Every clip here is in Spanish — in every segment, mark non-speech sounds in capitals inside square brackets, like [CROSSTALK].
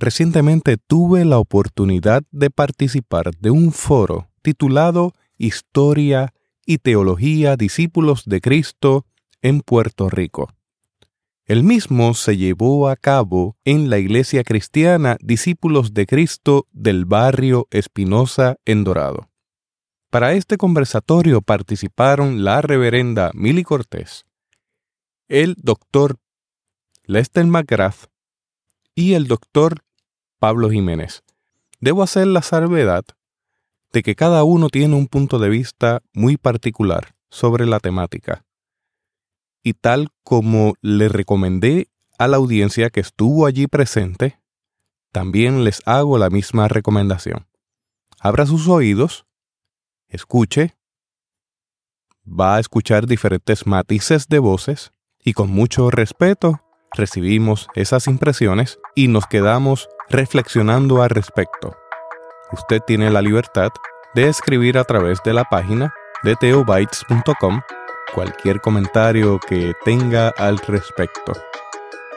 Recientemente tuve la oportunidad de participar de un foro titulado Historia y Teología Discípulos de Cristo en Puerto Rico. El mismo se llevó a cabo en la Iglesia Cristiana Discípulos de Cristo del barrio Espinosa en Dorado. Para este conversatorio participaron la reverenda Milly Cortés, el doctor Lester McGrath y el doctor Pablo Jiménez. Debo hacer la salvedad de que cada uno tiene un punto de vista muy particular sobre la temática y tal como le recomendé a la audiencia que estuvo allí presente, también les hago la misma recomendación. Abra sus oídos, escuche, va a escuchar diferentes matices de voces y con mucho respeto recibimos esas impresiones y nos quedamos reflexionando al respecto. Usted tiene la libertad de escribir a través de la página de teobytes.com cualquier comentario que tenga al respecto.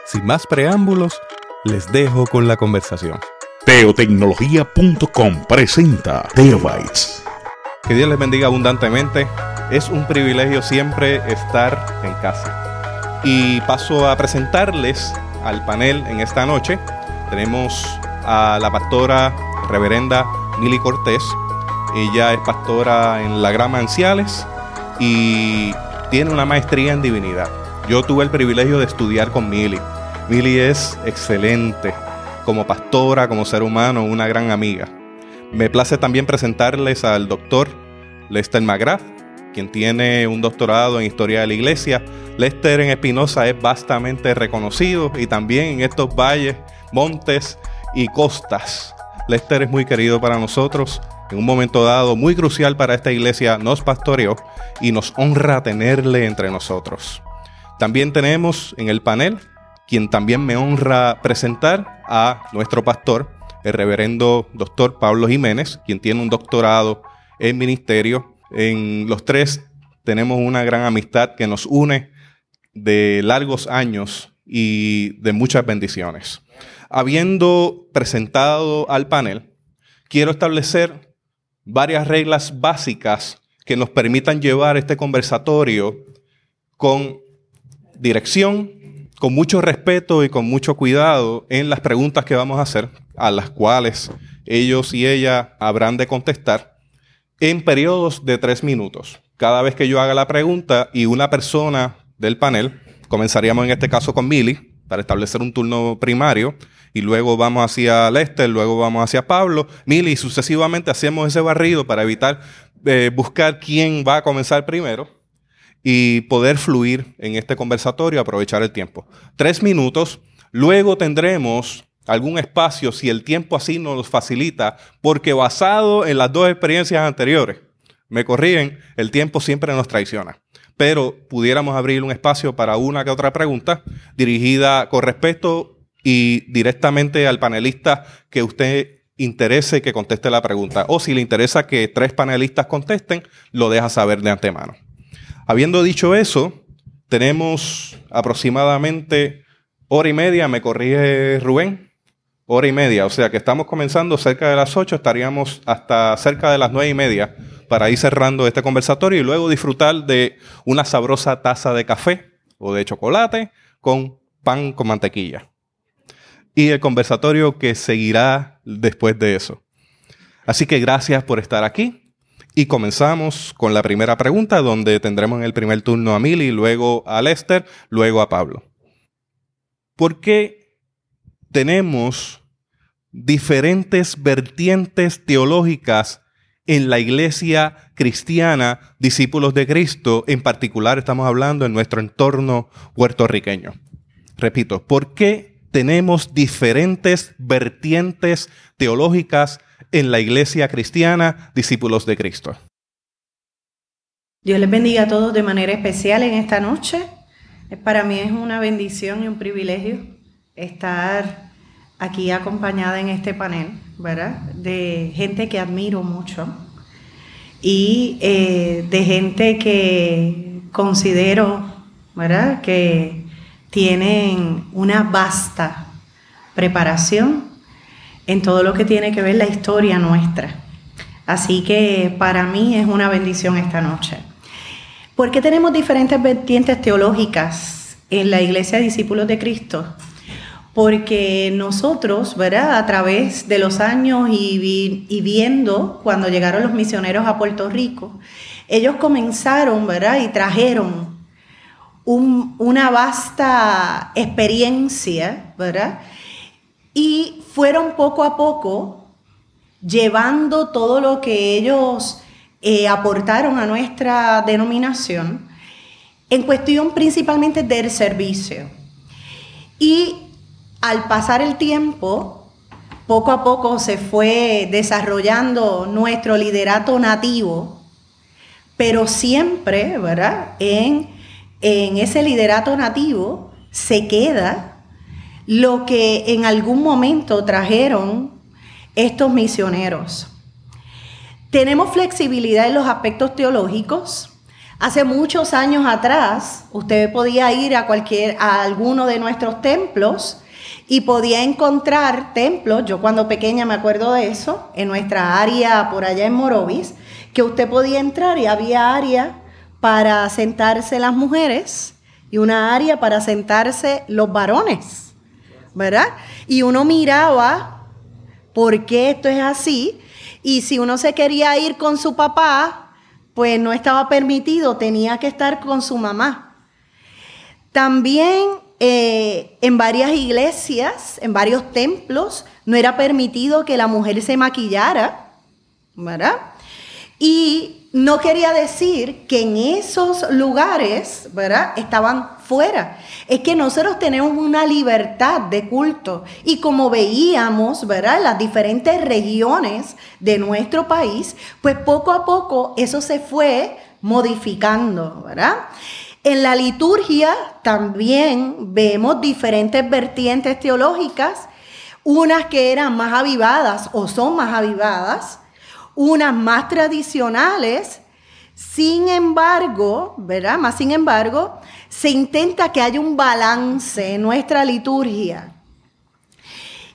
Sin más preámbulos, les dejo con la conversación. Teotecnología.com presenta Teobytes. Que Dios les bendiga abundantemente. Es un privilegio siempre estar en casa. Y paso a presentarles al panel en esta noche. Tenemos a la pastora reverenda Mili Cortés. Ella es pastora en la Grama Anciales y tiene una maestría en divinidad. Yo tuve el privilegio de estudiar con Mili. Mili es excelente como pastora, como ser humano, una gran amiga. Me place también presentarles al doctor Lester McGrath, quien tiene un doctorado en historia de la iglesia. Lester en Espinosa es bastante reconocido y también en estos valles, montes y costas. Lester es muy querido para nosotros en un momento dado muy crucial para esta iglesia, nos pastoreó y nos honra tenerle entre nosotros. También tenemos en el panel, quien también me honra presentar, a nuestro pastor, el reverendo doctor Pablo Jiménez, quien tiene un doctorado en ministerio. En los tres tenemos una gran amistad que nos une de largos años y de muchas bendiciones. Habiendo presentado al panel, quiero establecer varias reglas básicas que nos permitan llevar este conversatorio con dirección, con mucho respeto y con mucho cuidado en las preguntas que vamos a hacer, a las cuales ellos y ella habrán de contestar en periodos de tres minutos. Cada vez que yo haga la pregunta y una persona del panel, comenzaríamos en este caso con Mili, para establecer un turno primario, y luego vamos hacia Lester, luego vamos hacia Pablo, Mili, y sucesivamente hacemos ese barrido para evitar eh, buscar quién va a comenzar primero y poder fluir en este conversatorio, aprovechar el tiempo. Tres minutos, luego tendremos algún espacio, si el tiempo así nos facilita, porque basado en las dos experiencias anteriores, me corrigen, el tiempo siempre nos traiciona pero pudiéramos abrir un espacio para una que otra pregunta dirigida con respeto y directamente al panelista que usted interese que conteste la pregunta. O si le interesa que tres panelistas contesten, lo deja saber de antemano. Habiendo dicho eso, tenemos aproximadamente hora y media, me corrige Rubén, hora y media, o sea que estamos comenzando cerca de las ocho, estaríamos hasta cerca de las nueve y media para ir cerrando este conversatorio y luego disfrutar de una sabrosa taza de café o de chocolate con pan con mantequilla. Y el conversatorio que seguirá después de eso. Así que gracias por estar aquí. Y comenzamos con la primera pregunta, donde tendremos en el primer turno a Mili, luego a Lester, luego a Pablo. ¿Por qué tenemos diferentes vertientes teológicas en la iglesia cristiana, discípulos de Cristo, en particular estamos hablando en nuestro entorno puertorriqueño. Repito, ¿por qué tenemos diferentes vertientes teológicas en la iglesia cristiana, discípulos de Cristo? Dios les bendiga a todos de manera especial en esta noche. Para mí es una bendición y un privilegio estar aquí acompañada en este panel, ¿verdad? De gente que admiro mucho y eh, de gente que considero, ¿verdad? Que tienen una vasta preparación en todo lo que tiene que ver la historia nuestra. Así que para mí es una bendición esta noche. ¿Por qué tenemos diferentes vertientes teológicas en la Iglesia de Discípulos de Cristo? Porque nosotros, ¿verdad? A través de los años y, viendo cuando llegaron los misioneros a Puerto Rico, ellos comenzaron, ¿verdad? Y trajeron una vasta experiencia, ¿verdad? Y fueron poco a poco llevando todo lo que ellos eh, aportaron a nuestra denominación en cuestión principalmente del servicio. Y al pasar el tiempo, poco a poco se fue desarrollando nuestro liderato nativo, pero siempre, ¿verdad? En, en ese liderato nativo se queda lo que en algún momento trajeron estos misioneros. Tenemos flexibilidad en los aspectos teológicos. Hace muchos años atrás, usted podía ir a cualquier a alguno de nuestros templos y podía encontrar templos, yo cuando pequeña me acuerdo de eso, en nuestra área por allá en Morovis, que usted podía entrar y había área para sentarse las mujeres y una área para sentarse los varones, ¿verdad? Y uno miraba por qué esto es así y si uno se quería ir con su papá, pues no estaba permitido, tenía que estar con su mamá. También eh, en varias iglesias, en varios templos, no era permitido que la mujer se maquillara, ¿verdad? Y no quería decir que en esos lugares, ¿verdad? Estaban fuera. Es que nosotros tenemos una libertad de culto y como veíamos, ¿verdad? Las diferentes regiones de nuestro país, pues poco a poco eso se fue modificando, ¿verdad? En la liturgia también vemos diferentes vertientes teológicas, unas que eran más avivadas o son más avivadas, unas más tradicionales. Sin embargo, ¿verdad? Más sin embargo, se intenta que haya un balance en nuestra liturgia.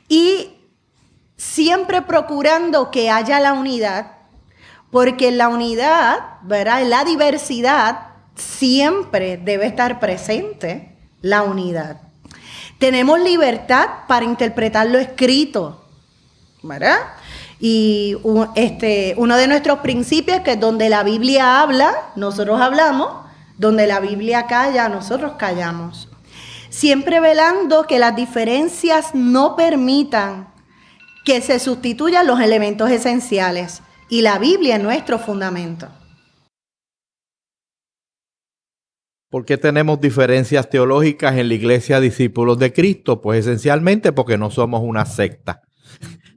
Y siempre procurando que haya la unidad, porque la unidad, ¿verdad? La diversidad siempre debe estar presente la unidad. Tenemos libertad para interpretar lo escrito, ¿verdad? Y este, uno de nuestros principios es que donde la Biblia habla, nosotros hablamos, donde la Biblia calla, nosotros callamos. Siempre velando que las diferencias no permitan que se sustituyan los elementos esenciales. Y la Biblia es nuestro fundamento. ¿Por qué tenemos diferencias teológicas en la iglesia discípulos de Cristo? Pues esencialmente porque no somos una secta. [LAUGHS]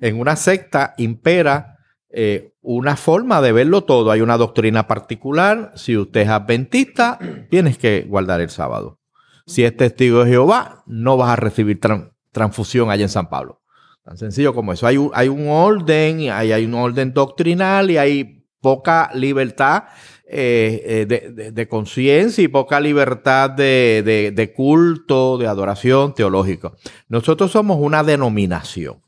En una secta impera eh, una forma de verlo todo. Hay una doctrina particular. Si usted es adventista, [CLEARS THROAT] tienes que guardar el sábado. Si es testigo de Jehová, no vas a recibir transfusión allá en San Pablo. Tan sencillo como eso. Hay un, orden, hay, hay un orden doctrinal y hay poca libertad eh, eh, de, conciencia y poca libertad de, culto, de adoración teológico. Nosotros somos una denominación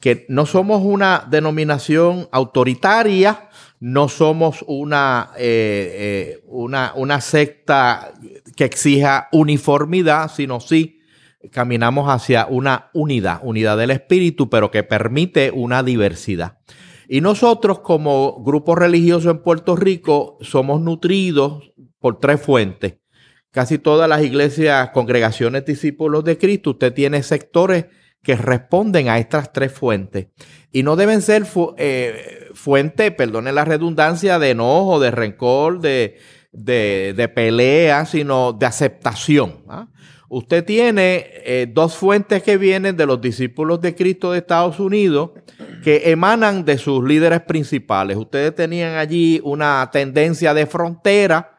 que no somos una denominación autoritaria, no somos una, eh, una, una secta que exija uniformidad, sino sí caminamos hacia una unidad, unidad del espíritu, pero que permite una diversidad. Y nosotros como grupo religioso en Puerto Rico somos nutridos por tres fuentes. Casi todas las iglesias, congregaciones, discípulos de Cristo, usted tiene sectores que responden a estas tres fuentes. Y no deben ser eh, fuentes, perdone la redundancia, de enojo, de rencor, de, de, pelea, sino de aceptación. ¿ah? Usted tiene eh, dos fuentes que vienen de los discípulos de Cristo de Estados Unidos que emanan de sus líderes principales. Ustedes tenían allí una tendencia de frontera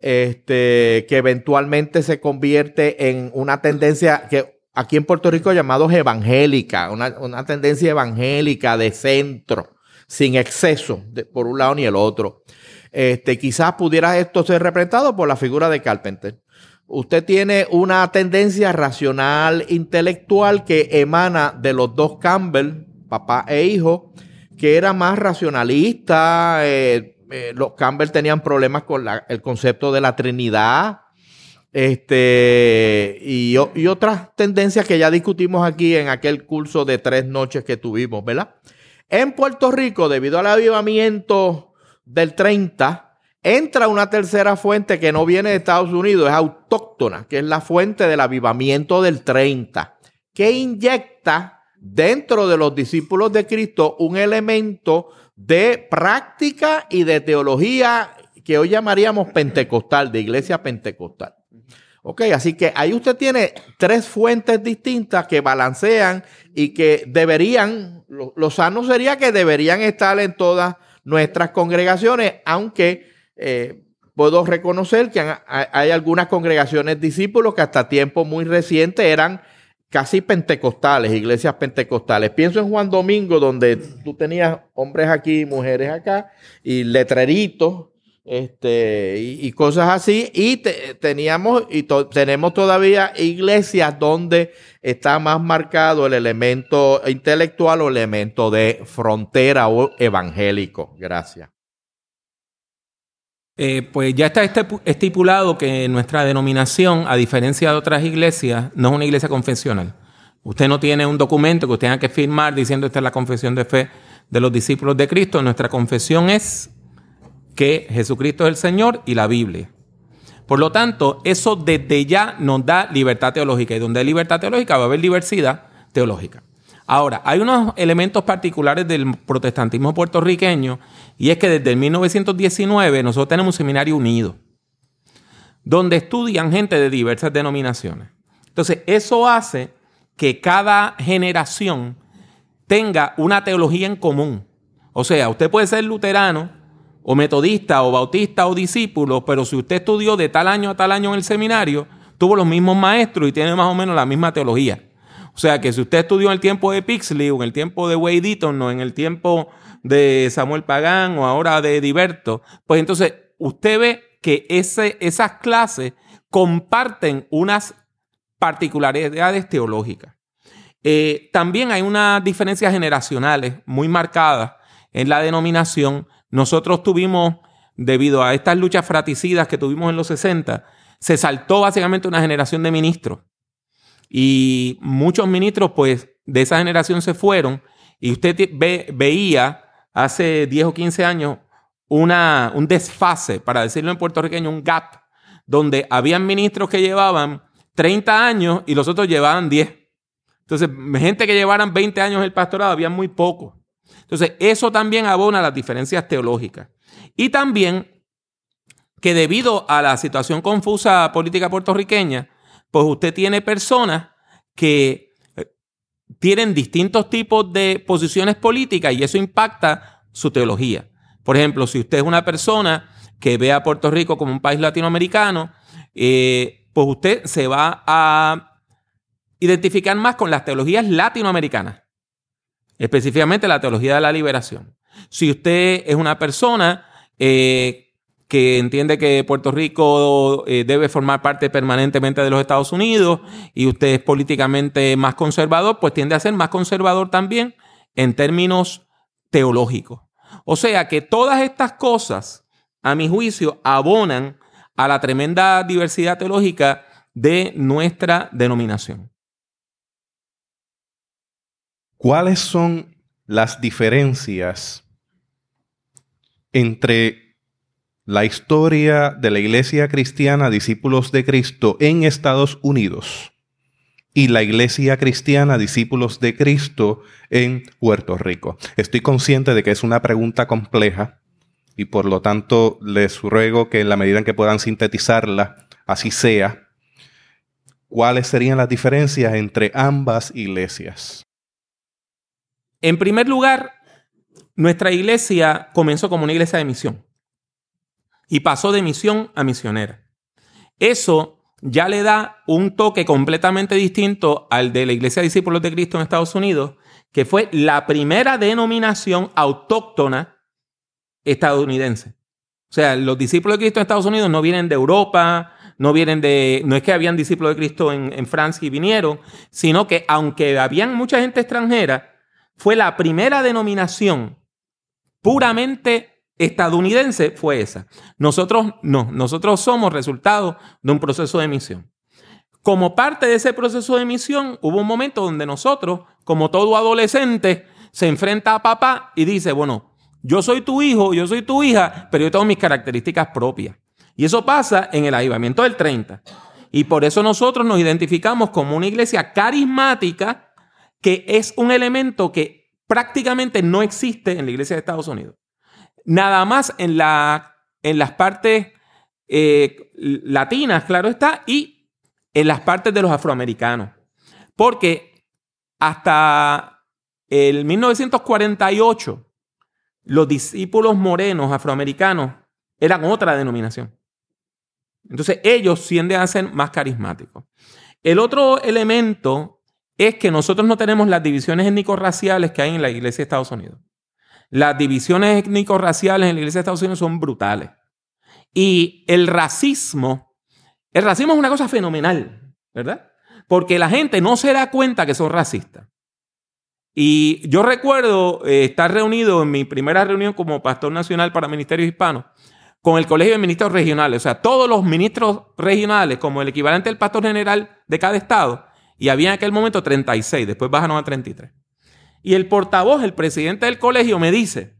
este, que eventualmente se convierte en una tendencia que aquí en Puerto Rico llamados evangélica, una, tendencia evangélica de centro, sin exceso por un lado ni el otro. Este, quizás pudiera esto ser representado por la figura de Carpenter. Usted tiene una tendencia racional, intelectual que emana de los dos Campbell, papá e hijo, que era más racionalista. Eh, eh, los Campbell tenían problemas con el concepto de la Trinidad. Este, y, y, otras tendencias que ya discutimos aquí en aquel curso de tres noches que tuvimos, ¿verdad? En Puerto Rico, debido al avivamiento del 30, entra una tercera fuente que no viene de Estados Unidos, es autóctona, que es la fuente del avivamiento del 30, que inyecta dentro de los discípulos de Cristo un elemento de práctica y de teología que hoy llamaríamos pentecostal, de iglesia pentecostal. Ok, así que ahí usted tiene tres fuentes distintas que balancean y que deberían, lo, sano sería que deberían estar en todas nuestras congregaciones, aunque eh, puedo reconocer que hay algunas congregaciones discípulos que hasta tiempo muy reciente eran casi pentecostales, iglesias pentecostales. Pienso en Juan Domingo, donde tú tenías hombres aquí, mujeres acá, y letreritos, este, y, cosas así. Y teníamos, y tenemos todavía iglesias donde está más marcado el elemento intelectual o el elemento de frontera o evangélico. Gracias. Eh, pues ya está estipulado que nuestra denominación, a diferencia de otras iglesias, no es una iglesia confesional. Usted no tiene un documento que usted tenga que firmar diciendo esta es la confesión de fe de los discípulos de Cristo. Nuestra confesión es que Jesucristo es el Señor y la Biblia. Por lo tanto, eso desde ya nos da libertad teológica. Y donde hay libertad teológica va a haber diversidad teológica. Ahora, hay unos elementos particulares del protestantismo puertorriqueño y es que desde el 1919 nosotros tenemos un seminario unido donde estudian gente de diversas denominaciones. Entonces, eso hace que cada generación tenga una teología en común. O sea, usted puede ser luterano o metodista o bautista o discípulo, pero si usted estudió de tal año a tal año en el seminario, tuvo los mismos maestros y tiene más o menos la misma teología. O sea que si usted estudió en el tiempo de Pixley o en el tiempo de Wade Eaton o en el tiempo de Samuel Pagán o ahora de Diverto, pues entonces usted ve que esas clases comparten unas particularidades teológicas. Eh, también hay unas diferencias generacionales muy marcadas en la denominación. Nosotros tuvimos, debido a estas luchas fraticidas que tuvimos en los 60, se saltó básicamente una generación de ministros. Y muchos ministros, pues, de esa generación se fueron. Y usted veía hace 10 o 15 años una, un desfase, para decirlo en puertorriqueño, un gap, donde habían ministros que llevaban 30 años y los otros llevaban 10. Entonces, gente que llevaran 20 años el pastorado, había muy poco. Entonces, eso también abona las diferencias teológicas. Y también que debido a la situación confusa política puertorriqueña, pues usted tiene personas que tienen distintos tipos de posiciones políticas y eso impacta su teología. Por ejemplo, si usted es una persona que ve a Puerto Rico como un país latinoamericano, eh, pues usted se va a identificar más con las teologías latinoamericanas, específicamente la teología de la liberación. Si usted es una persona eh, que entiende que Puerto Rico eh, debe formar parte permanentemente de los Estados Unidos y usted es políticamente más conservador, pues tiende a ser más conservador también en términos teológicos. O sea que todas estas cosas, a mi juicio, abonan a la tremenda diversidad teológica de nuestra denominación. ¿Cuáles son las diferencias entre la historia de la Iglesia Cristiana Discípulos de Cristo en Estados Unidos y la Iglesia Cristiana Discípulos de Cristo en Puerto Rico. Estoy consciente de que es una pregunta compleja y por lo tanto les ruego que en la medida en que puedan sintetizarla, así sea. ¿Cuáles serían las diferencias entre ambas iglesias? En primer lugar, nuestra iglesia comenzó como una iglesia de misión y pasó de misión a misionera. Eso ya le da un toque completamente distinto al de la Iglesia de Discípulos de Cristo en Estados Unidos, que fue la primera denominación autóctona estadounidense. O sea, los discípulos de Cristo en Estados Unidos no vienen de Europa, no vienen de, no es que habían discípulos de Cristo en, en Francia y vinieron, sino que aunque habían mucha gente extranjera, fue la primera denominación puramente estadounidense, fue esa. Nosotros no, nosotros somos resultado de un proceso de misión. Como parte de ese proceso de misión, hubo un momento donde nosotros, como todo adolescente, se enfrenta a papá y dice, bueno, yo soy tu hijo, yo soy tu hija, pero yo tengo mis características propias. Y eso pasa en el avivamiento del 30. Y por eso nosotros nos identificamos como una iglesia carismática, que es un elemento que prácticamente no existe en la iglesia de Estados Unidos. Nada más en, la, las partes eh, latinas, claro está, y en las partes de los afroamericanos. Porque hasta el 1948, los discípulos morenos afroamericanos eran otra denominación. Entonces ellos tienden a ser más carismáticos. El otro elemento es que nosotros no tenemos las divisiones étnico-raciales que hay en la iglesia de Estados Unidos. Las divisiones étnico-raciales en la iglesia de Estados Unidos son brutales. Y el racismo, el racismo es una cosa fenomenal, ¿verdad? Porque la gente no se da cuenta que son racistas. Y yo recuerdo eh, estar reunido en mi primera reunión como pastor nacional para ministerios hispanos con el Colegio de Ministros Regionales, o sea, todos los ministros regionales como el equivalente del pastor general de cada estado, y había en aquel momento 36, después bajaron a 33. Y el portavoz, el presidente del colegio, me dice,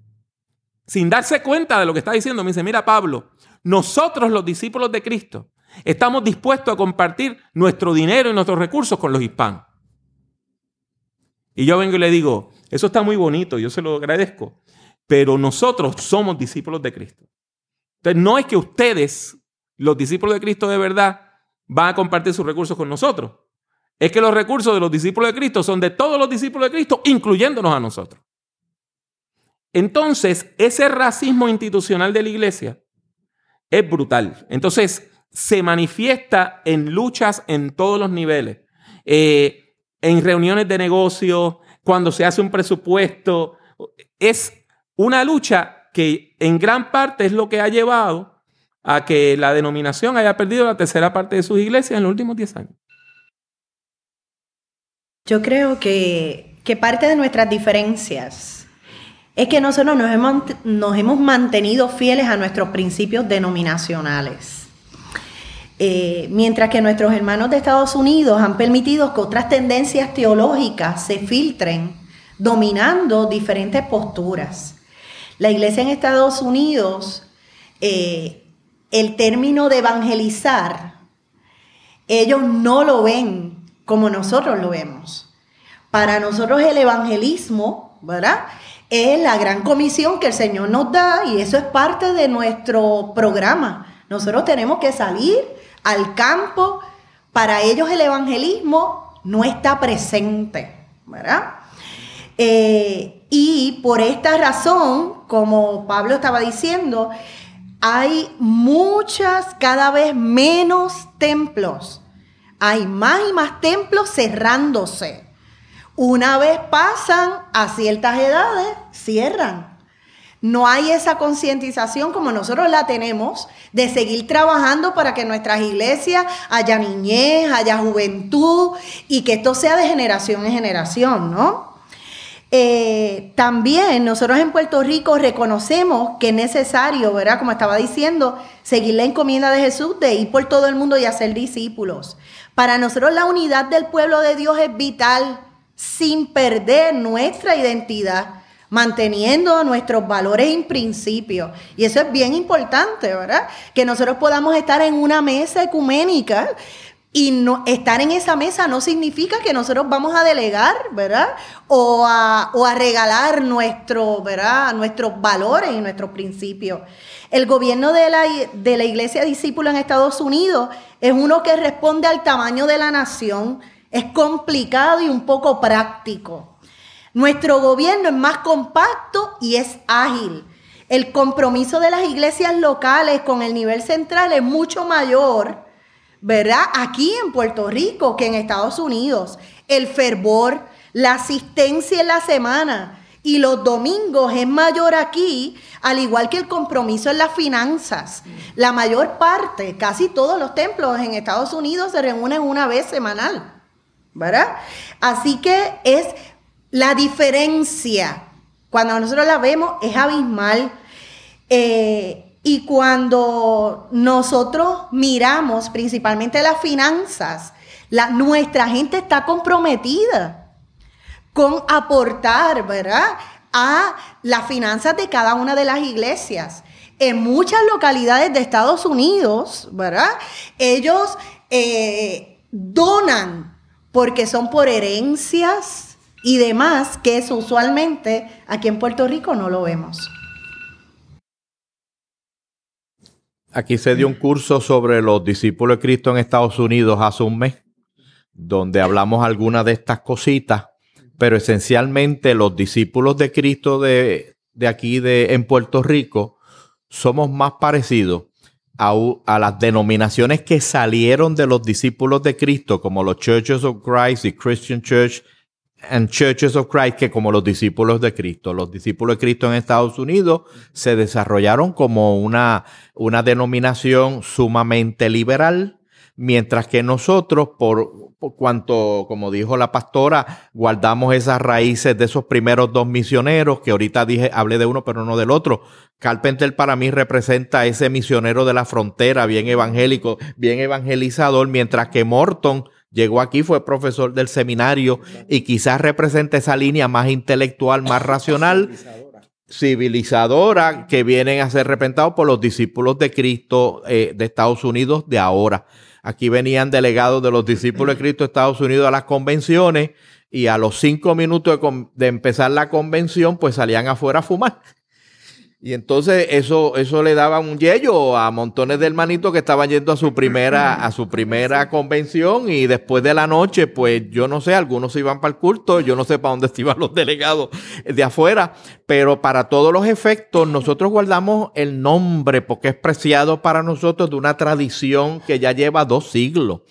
sin darse cuenta de lo que está diciendo, me dice, mira Pablo, nosotros los discípulos de Cristo estamos dispuestos a compartir nuestro dinero y nuestros recursos con los hispanos. Y yo vengo y le digo, eso está muy bonito, yo se lo agradezco, pero nosotros somos discípulos de Cristo. Entonces, no es que ustedes, los discípulos de Cristo de verdad, van a compartir sus recursos con nosotros. Es que los recursos de los discípulos de Cristo son de todos los discípulos de Cristo, incluyéndonos a nosotros. Entonces, ese racismo institucional de la iglesia es brutal. Entonces, se manifiesta en luchas en todos los niveles. Eh, en reuniones de negocio, cuando se hace un presupuesto. Es una lucha que en gran parte es lo que ha llevado a que la denominación haya perdido la tercera parte de sus iglesias en los últimos 10 años. Yo creo que, que parte de nuestras diferencias es que nosotros nos hemos, nos hemos mantenido fieles a nuestros principios denominacionales. Eh, mientras que nuestros hermanos de Estados Unidos han permitido que otras tendencias teológicas se filtren, dominando diferentes posturas. La iglesia en Estados Unidos, eh, el término de evangelizar, ellos no lo ven como nosotros lo vemos. Para nosotros el evangelismo, ¿verdad? Es la gran comisión que el Señor nos da y eso es parte de nuestro programa. Nosotros tenemos que salir al campo. Para ellos el evangelismo no está presente, ¿verdad? Eh, y por esta razón, como Pablo estaba diciendo, hay muchas, cada vez menos templos. Hay más y más templos cerrándose. Una vez pasan a ciertas edades, cierran. No hay esa concientización como nosotros la tenemos de seguir trabajando para que nuestras iglesias haya niñez, haya juventud y que esto sea de generación en generación, ¿no? Eh, también nosotros en Puerto Rico reconocemos que es necesario, ¿verdad? Como estaba diciendo, seguir la encomienda de Jesús de ir por todo el mundo y hacer discípulos. Para nosotros la unidad del pueblo de Dios es vital sin perder nuestra identidad, manteniendo nuestros valores y principios. Y eso es bien importante, ¿verdad? Que nosotros podamos estar en una mesa ecuménica y no, estar en esa mesa no significa que nosotros vamos a delegar, ¿verdad? O a, regalar nuestro, ¿verdad? nuestros valores y nuestros principios. El gobierno de la, de la iglesia discípula en Estados Unidos es uno que responde al tamaño de la nación, es complicado y un poco práctico. Nuestro gobierno es más compacto y es ágil. El compromiso de las iglesias locales con el nivel central es mucho mayor ¿verdad? Aquí en Puerto Rico que en Estados Unidos. El fervor, la asistencia en la semana y los domingos es mayor aquí, al igual que el compromiso en las finanzas. La mayor parte, casi todos los templos en Estados Unidos se reúnen una vez semanal, ¿verdad? Así que es la diferencia, cuando nosotros la vemos, es abismal. Eh, y cuando nosotros miramos principalmente las finanzas, nuestra gente está comprometida con aportar, ¿verdad? A las finanzas de cada una de las iglesias. En muchas localidades de Estados Unidos, ¿verdad? Ellos eh, donan porque son por herencias y demás, que eso usualmente aquí en Puerto Rico no lo vemos. Aquí se dio un curso sobre los discípulos de Cristo en Estados Unidos hace un mes, donde hablamos algunas de estas cositas, pero esencialmente los discípulos de Cristo de, aquí de, en Puerto Rico somos más parecidos a, a, las denominaciones que salieron de los discípulos de Cristo, como los Churches of Christ y Christian Church and Churches of Christ que como los discípulos de Cristo. Los discípulos de Cristo en Estados Unidos se desarrollaron como una, una denominación sumamente liberal, mientras que nosotros, por, por, cuanto, como dijo la pastora, guardamos esas raíces de esos primeros dos misioneros, que ahorita dije, hablé de uno, pero no del otro. Carpenter para mí representa ese misionero de la frontera, bien evangélico, bien evangelizador, mientras que Morton llegó aquí, fue profesor del seminario y quizás representa esa línea más intelectual, más racional, civilizadora, que vienen a ser representados por los discípulos de Cristo eh, de Estados Unidos de ahora. Aquí venían delegados de los discípulos de Cristo de Estados Unidos a las convenciones y a los cinco minutos de, de empezar la convención, pues salían afuera a fumar. Y entonces eso, eso le daba un yello a montones de hermanitos que estaban yendo a su primera, a su primera convención y después de la noche, pues yo no sé, algunos se iban para el culto, yo no sé para dónde [LAUGHS] se iban los delegados de afuera, pero para todos los efectos nosotros guardamos el nombre porque es preciado para nosotros de una tradición que ya lleva dos siglos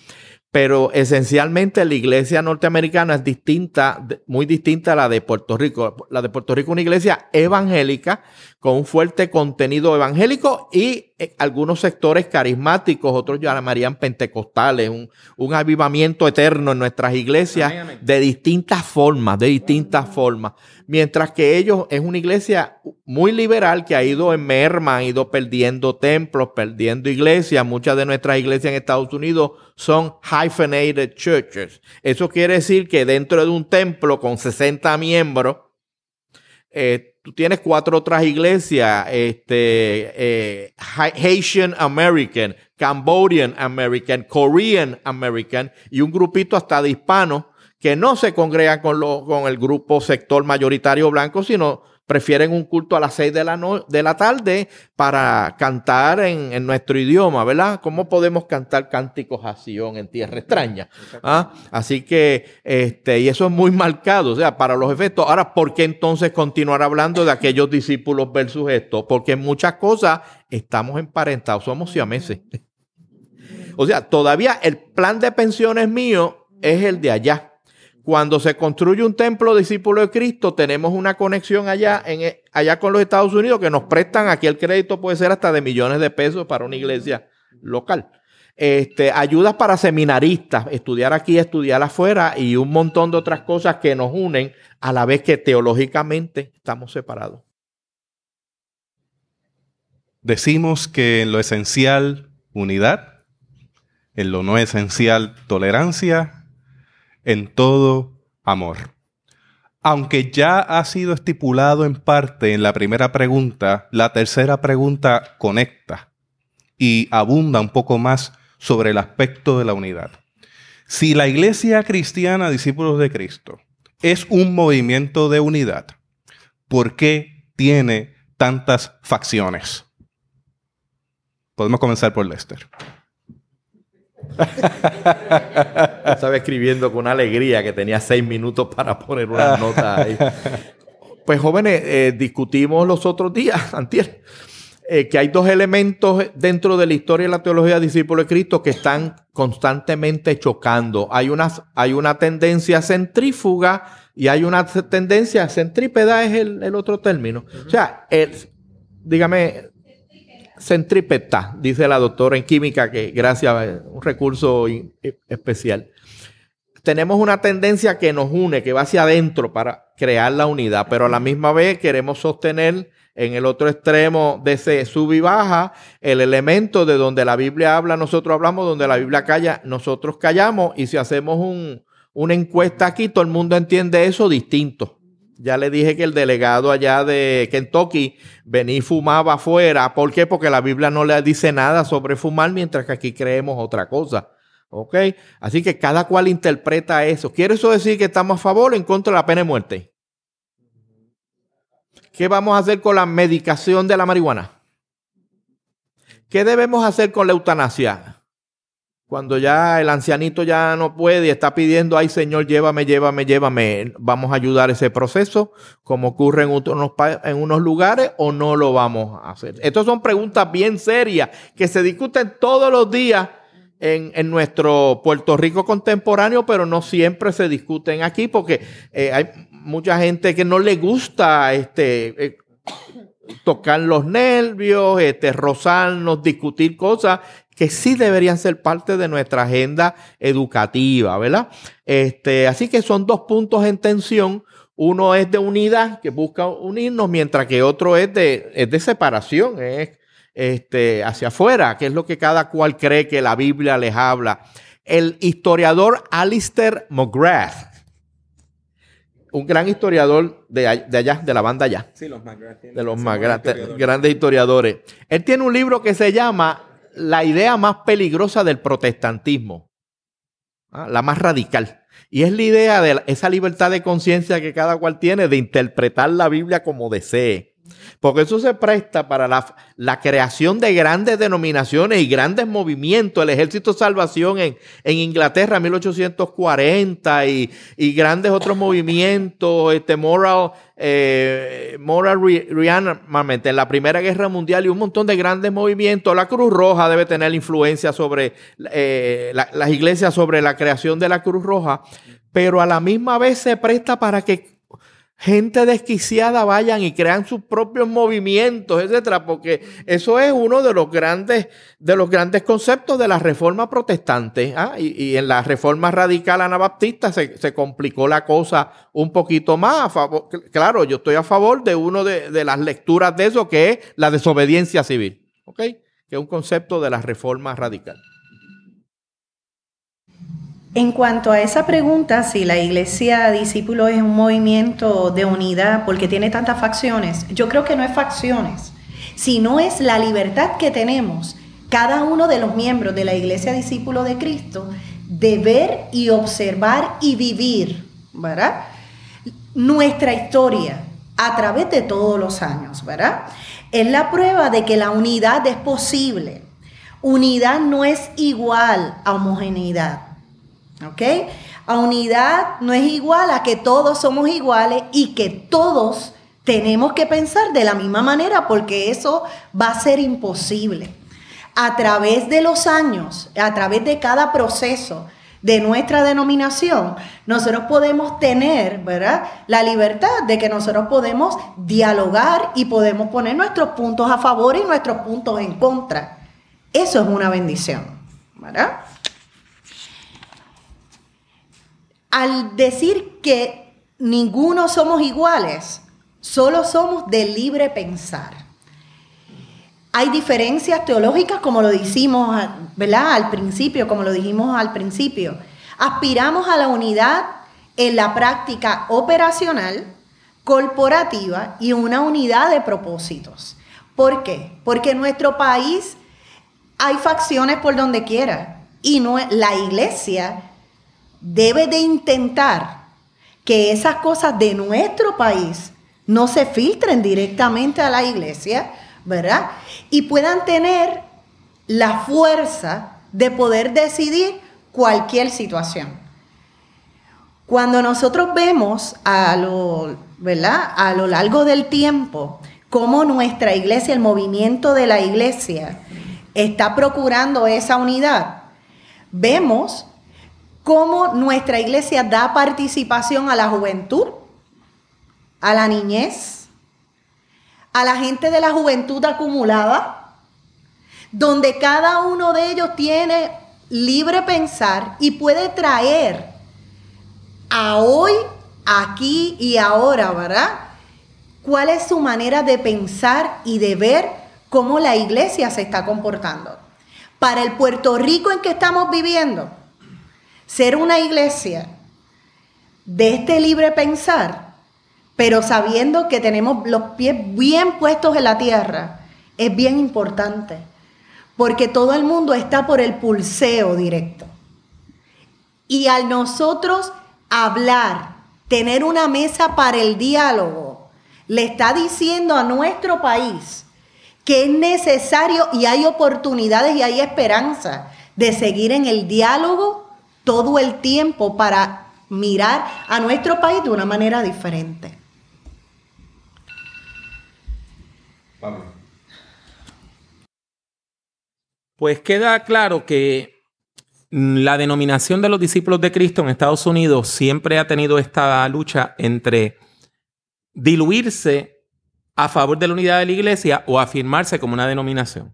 pero esencialmente la iglesia norteamericana es distinta, muy distinta a la de Puerto Rico. La de Puerto Rico es una iglesia evangélica con un fuerte contenido evangélico y eh, algunos sectores carismáticos, otros llamarían pentecostales, un, un avivamiento eterno en nuestras iglesias de distintas formas, de distintas formas. Mientras que ellos es una iglesia muy liberal que ha ido en merma, ha ido perdiendo templos, perdiendo iglesias. Muchas de nuestras iglesias en Estados Unidos son hyphenated churches. Eso quiere decir que dentro de un templo con 60 miembros, eh, tú tienes cuatro otras iglesias, este, eh, Haitian American, Cambodian American, Korean American y un grupito hasta de hispanos que no se congregan con, con el grupo sector mayoritario blanco, sino prefieren un culto a las seis de la, de la tarde para cantar en, nuestro idioma, ¿verdad? ¿Cómo podemos cantar cánticos a Sion en tierra extraña? ¿Ah? Así que, este, y eso es muy marcado, o sea, para los efectos. Ahora, ¿por qué entonces continuar hablando de aquellos discípulos versus esto? Porque en muchas cosas estamos emparentados, somos siameses. O sea, todavía el plan de pensiones mío es el de allá. Cuando se construye un templo discípulo de Cristo, tenemos una conexión allá, allá con los Estados Unidos que nos prestan, aquí el crédito puede ser hasta de millones de pesos para una iglesia local. Este, ayudas para seminaristas, estudiar aquí, estudiar afuera y un montón de otras cosas que nos unen a la vez que teológicamente estamos separados. Decimos que en lo esencial, unidad, en lo no esencial, tolerancia, en todo amor. Aunque ya ha sido estipulado en parte en la primera pregunta, la tercera pregunta conecta y abunda un poco más sobre el aspecto de la unidad. Si la iglesia cristiana, discípulos de Cristo, es un movimiento de unidad, ¿por qué tiene tantas facciones? Podemos comenzar por Lester. [LAUGHS] Estaba escribiendo con alegría que tenía seis minutos para poner una nota ahí. Pues jóvenes, eh, discutimos los otros días, [LAUGHS] antier, eh, que hay dos elementos dentro de la historia de la teología de discípulos de Cristo que están constantemente chocando. Hay una, hay una tendencia centrífuga y hay una tendencia centrípeda, es el, el otro término. O sea, el, dígame, centrípeta, dice la doctora en química, que gracias a un recurso especial. Tenemos una tendencia que nos une, que va hacia adentro, para crear la unidad, pero a la misma vez queremos sostener en el otro extremo de ese sub y baja el elemento de donde la Biblia habla, nosotros hablamos, donde la Biblia calla, nosotros callamos y si hacemos un, una encuesta aquí, todo el mundo entiende eso distinto. Ya le dije que el delegado allá de Kentucky venía y fumaba afuera. ¿Por qué? Porque la Biblia no le dice nada sobre fumar, mientras que aquí creemos otra cosa. ¿Ok? Así que cada cual interpreta eso. ¿Quiere eso decir que estamos a favor o en contra de la pena de muerte? ¿Qué vamos a hacer con la medicación de la marihuana? ¿Qué debemos hacer con la eutanasia? Cuando ya el ancianito ya no puede y está pidiendo, ay Señor, llévame, llévame, llévame, ¿vamos a ayudar ese proceso como ocurre en unos, en unos lugares o no lo vamos a hacer? Estas son preguntas bien serias que se discuten todos los días en, en, nuestro Puerto Rico contemporáneo, pero no siempre se discuten aquí porque eh, hay mucha gente que no le gusta este, eh, tocar los nervios, este, rozarnos, discutir cosas que sí deberían ser parte de nuestra agenda educativa, ¿verdad? Este, así que son dos puntos en tensión. Uno es de unidad, que busca unirnos, mientras que otro es de, es de separación, es este, hacia afuera, que es lo que cada cual cree que la Biblia les habla. El historiador Alistair McGrath, un gran historiador de, allá, de la banda allá. Sí, los McGrath. De los McGrath, grandes historiadores. Él tiene un libro que se llama la idea más peligrosa del protestantismo, ¿ah? la más radical. Y es la idea de esa libertad de conciencia que cada cual tiene de interpretar la Biblia como desee. Porque eso se presta para la, creación de grandes denominaciones y grandes movimientos. El Ejército de Salvación en, en Inglaterra en 1840 y, y, grandes otros movimientos, este moral, eh, moral rearmament en la Primera Guerra Mundial y un montón de grandes movimientos. La Cruz Roja debe tener influencia sobre eh, las iglesias, sobre la creación de la Cruz Roja, pero a la misma vez se presta para que gente desquiciada vayan y crean sus propios movimientos, etcétera, porque eso es uno de los grandes, de los grandes conceptos de la reforma protestante. ¿ah? Y, en la reforma radical anabaptista se, se complicó la cosa un poquito más. claro, yo estoy a favor de uno de, de, las lecturas de eso, que es la desobediencia civil. Que es un concepto de la reforma radical. En cuanto a esa pregunta, si la iglesia discípulo es un movimiento de unidad porque tiene tantas facciones, yo creo que no es facciones, sino es la libertad que tenemos cada uno de los miembros de la iglesia discípulo de Cristo de ver y observar y vivir, ¿verdad? Nuestra historia a través de todos los años, ¿verdad? Es la prueba de que la unidad es posible. Unidad no es igual a homogeneidad. ¿Ok? A unidad no es igual a que todos somos iguales y que todos tenemos que pensar de la misma manera porque eso va a ser imposible. A través de los años, a través de cada proceso de nuestra denominación, nosotros podemos tener, ¿verdad? La libertad de que nosotros podemos dialogar y podemos poner nuestros puntos a favor y nuestros puntos en contra. Eso es una bendición, ¿verdad? Al decir que ninguno somos iguales, solo somos de libre pensar. Hay diferencias teológicas, como lo dijimos, ¿verdad? Al principio, como lo dijimos al principio. Aspiramos a la unidad en la práctica operacional, corporativa y una unidad de propósitos. ¿Por qué? Porque en nuestro país hay facciones por donde quiera y no, la iglesia debe de intentar que esas cosas de nuestro país no se filtren directamente a la iglesia, ¿verdad? Y puedan tener la fuerza de poder decidir cualquier situación. Cuando nosotros vemos a lo, ¿verdad? a lo largo del tiempo cómo nuestra iglesia, el movimiento de la iglesia, está procurando esa unidad, vemos cómo nuestra iglesia da participación a la juventud, a la niñez, a la gente de la juventud acumulada, donde cada uno de ellos tiene libre pensar y puede traer a hoy aquí y ahora, ¿verdad? ¿Cuál es su manera de pensar y de ver cómo la iglesia se está comportando? Para el Puerto Rico en que estamos viviendo, ser una iglesia de este libre pensar, pero sabiendo que tenemos los pies bien puestos en la tierra, es bien importante, porque todo el mundo está por el pulseo directo. Y al nosotros hablar, tener una mesa para el diálogo, le está diciendo a nuestro país que es necesario y hay oportunidades y hay esperanza de seguir en el diálogo todo el tiempo para mirar a nuestro país de una manera diferente. Pues queda claro que la denominación de los discípulos de Cristo en Estados Unidos siempre ha tenido esta lucha entre diluirse a favor de la unidad de la iglesia o afirmarse como una denominación.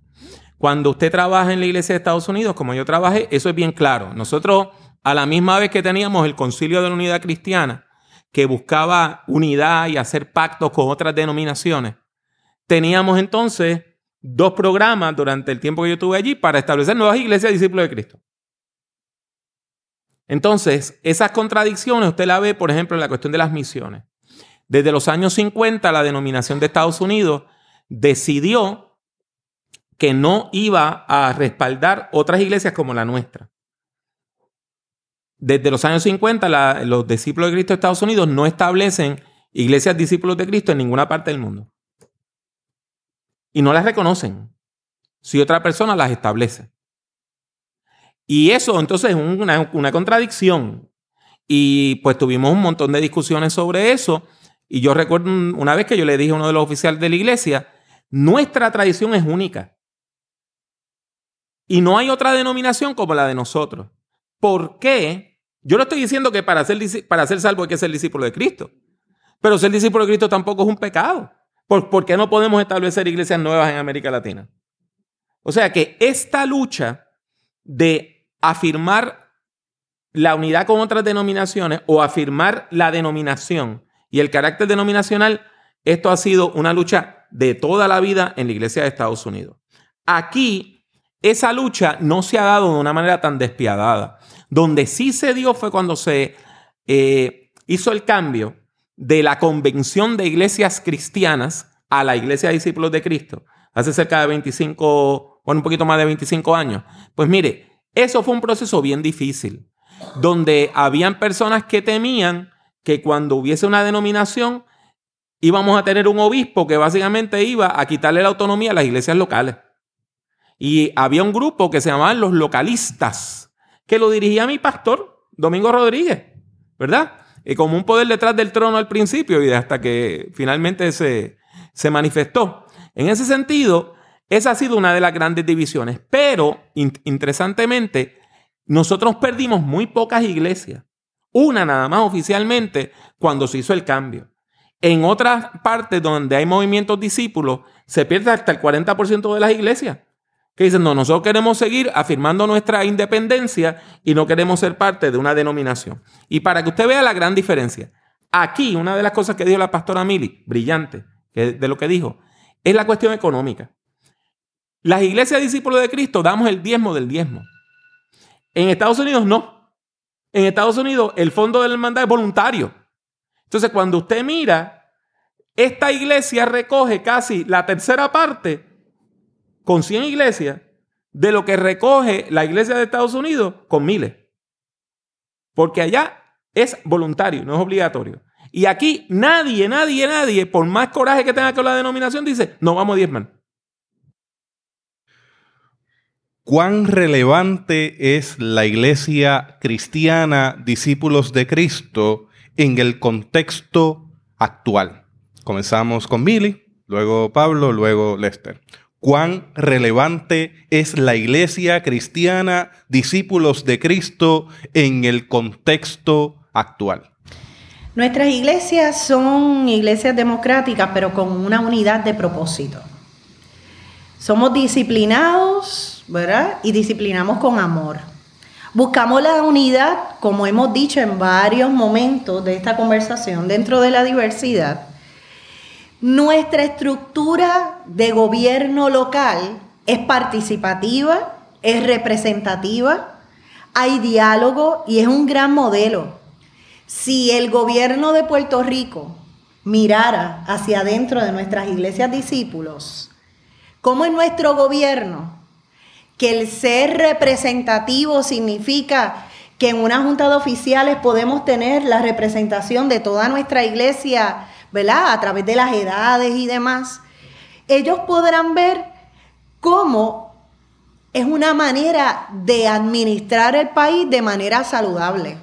Cuando usted trabaja en la iglesia de Estados Unidos, como yo trabajé, eso es bien claro. Nosotros, a la misma vez que teníamos el concilio de la unidad cristiana, que buscaba unidad y hacer pactos con otras denominaciones, teníamos entonces dos programas durante el tiempo que yo estuve allí para establecer nuevas iglesias discípulos de Cristo. Entonces, esas contradicciones usted la ve, por ejemplo, en la cuestión de las misiones. Desde los años 50, la denominación de Estados Unidos decidió que no iba a respaldar otras iglesias como la nuestra. Desde los años 50, los discípulos de Cristo de Estados Unidos no establecen iglesias discípulos de Cristo en ninguna parte del mundo. Y no las reconocen si otra persona las establece. Y eso entonces es una, una contradicción. Y pues tuvimos un montón de discusiones sobre eso. Y yo recuerdo una vez que yo le dije a uno de los oficiales de la iglesia, nuestra tradición es única. Y no hay otra denominación como la de nosotros. ¿Por qué? Yo no estoy diciendo que para ser, para ser salvo hay que ser discípulo de Cristo. Pero ser discípulo de Cristo tampoco es un pecado. ¿Por, ¿Por qué no podemos establecer iglesias nuevas en América Latina? O sea que esta lucha de afirmar la unidad con otras denominaciones o afirmar la denominación y el carácter denominacional, esto ha sido una lucha de toda la vida en la Iglesia de Estados Unidos. Aquí, esa lucha no se ha dado de una manera tan despiadada. Donde sí se dio fue cuando se eh, hizo el cambio de la convención de iglesias cristianas a la Iglesia de Discípulos de Cristo, hace cerca de 25, bueno, un poquito más de 25 años. Pues mire, eso fue un proceso bien difícil, donde habían personas que temían que cuando hubiese una denominación íbamos a tener un obispo que básicamente iba a quitarle la autonomía a las iglesias locales. Y había un grupo que se llamaban los localistas, que lo dirigía mi pastor, Domingo Rodríguez, ¿verdad? Y como un poder detrás del trono al principio y hasta que finalmente se, se manifestó. En ese sentido, esa ha sido una de las grandes divisiones. Pero, interesantemente, nosotros perdimos muy pocas iglesias. Una nada más oficialmente cuando se hizo el cambio. En otras partes donde hay movimientos discípulos, se pierde hasta el 40% de las iglesias. Que dicen, no, nosotros queremos seguir afirmando nuestra independencia y no queremos ser parte de una denominación. Y para que usted vea la gran diferencia, aquí una de las cosas que dijo la pastora Mili, brillante, de lo que dijo, es la cuestión económica. Las iglesias discípulos de Cristo damos el diezmo del diezmo. En Estados Unidos no. En Estados Unidos el fondo de la hermandad es voluntario. Entonces cuando usted mira, esta iglesia recoge casi la tercera parte con 100 iglesias de lo que recoge la iglesia de Estados Unidos con miles. Porque allá es voluntario, no es obligatorio. Y aquí nadie, nadie, nadie, por más coraje que tenga con la denominación, dice, no vamos a diezmar. ¿Cuán relevante es la iglesia cristiana, discípulos de Cristo, en el contexto actual? Comenzamos con Billy, luego Pablo, luego Lester. ¿Cuán relevante es la iglesia cristiana, discípulos de Cristo, en el contexto actual? Nuestras iglesias son iglesias democráticas, pero con una unidad de propósito. Somos disciplinados, ¿verdad? Y disciplinamos con amor. Buscamos la unidad, como hemos dicho en varios momentos de esta conversación, dentro de la diversidad. Nuestra estructura de gobierno local es participativa, es representativa, hay diálogo y es un gran modelo. Si el gobierno de Puerto Rico mirara hacia adentro de nuestras iglesias discípulos, como en nuestro gobierno que el ser representativo significa que en una junta de oficiales podemos tener la representación de toda nuestra iglesia, ¿verdad? A través de las edades y demás. Ellos podrán ver cómo es una manera de administrar el país de manera saludable.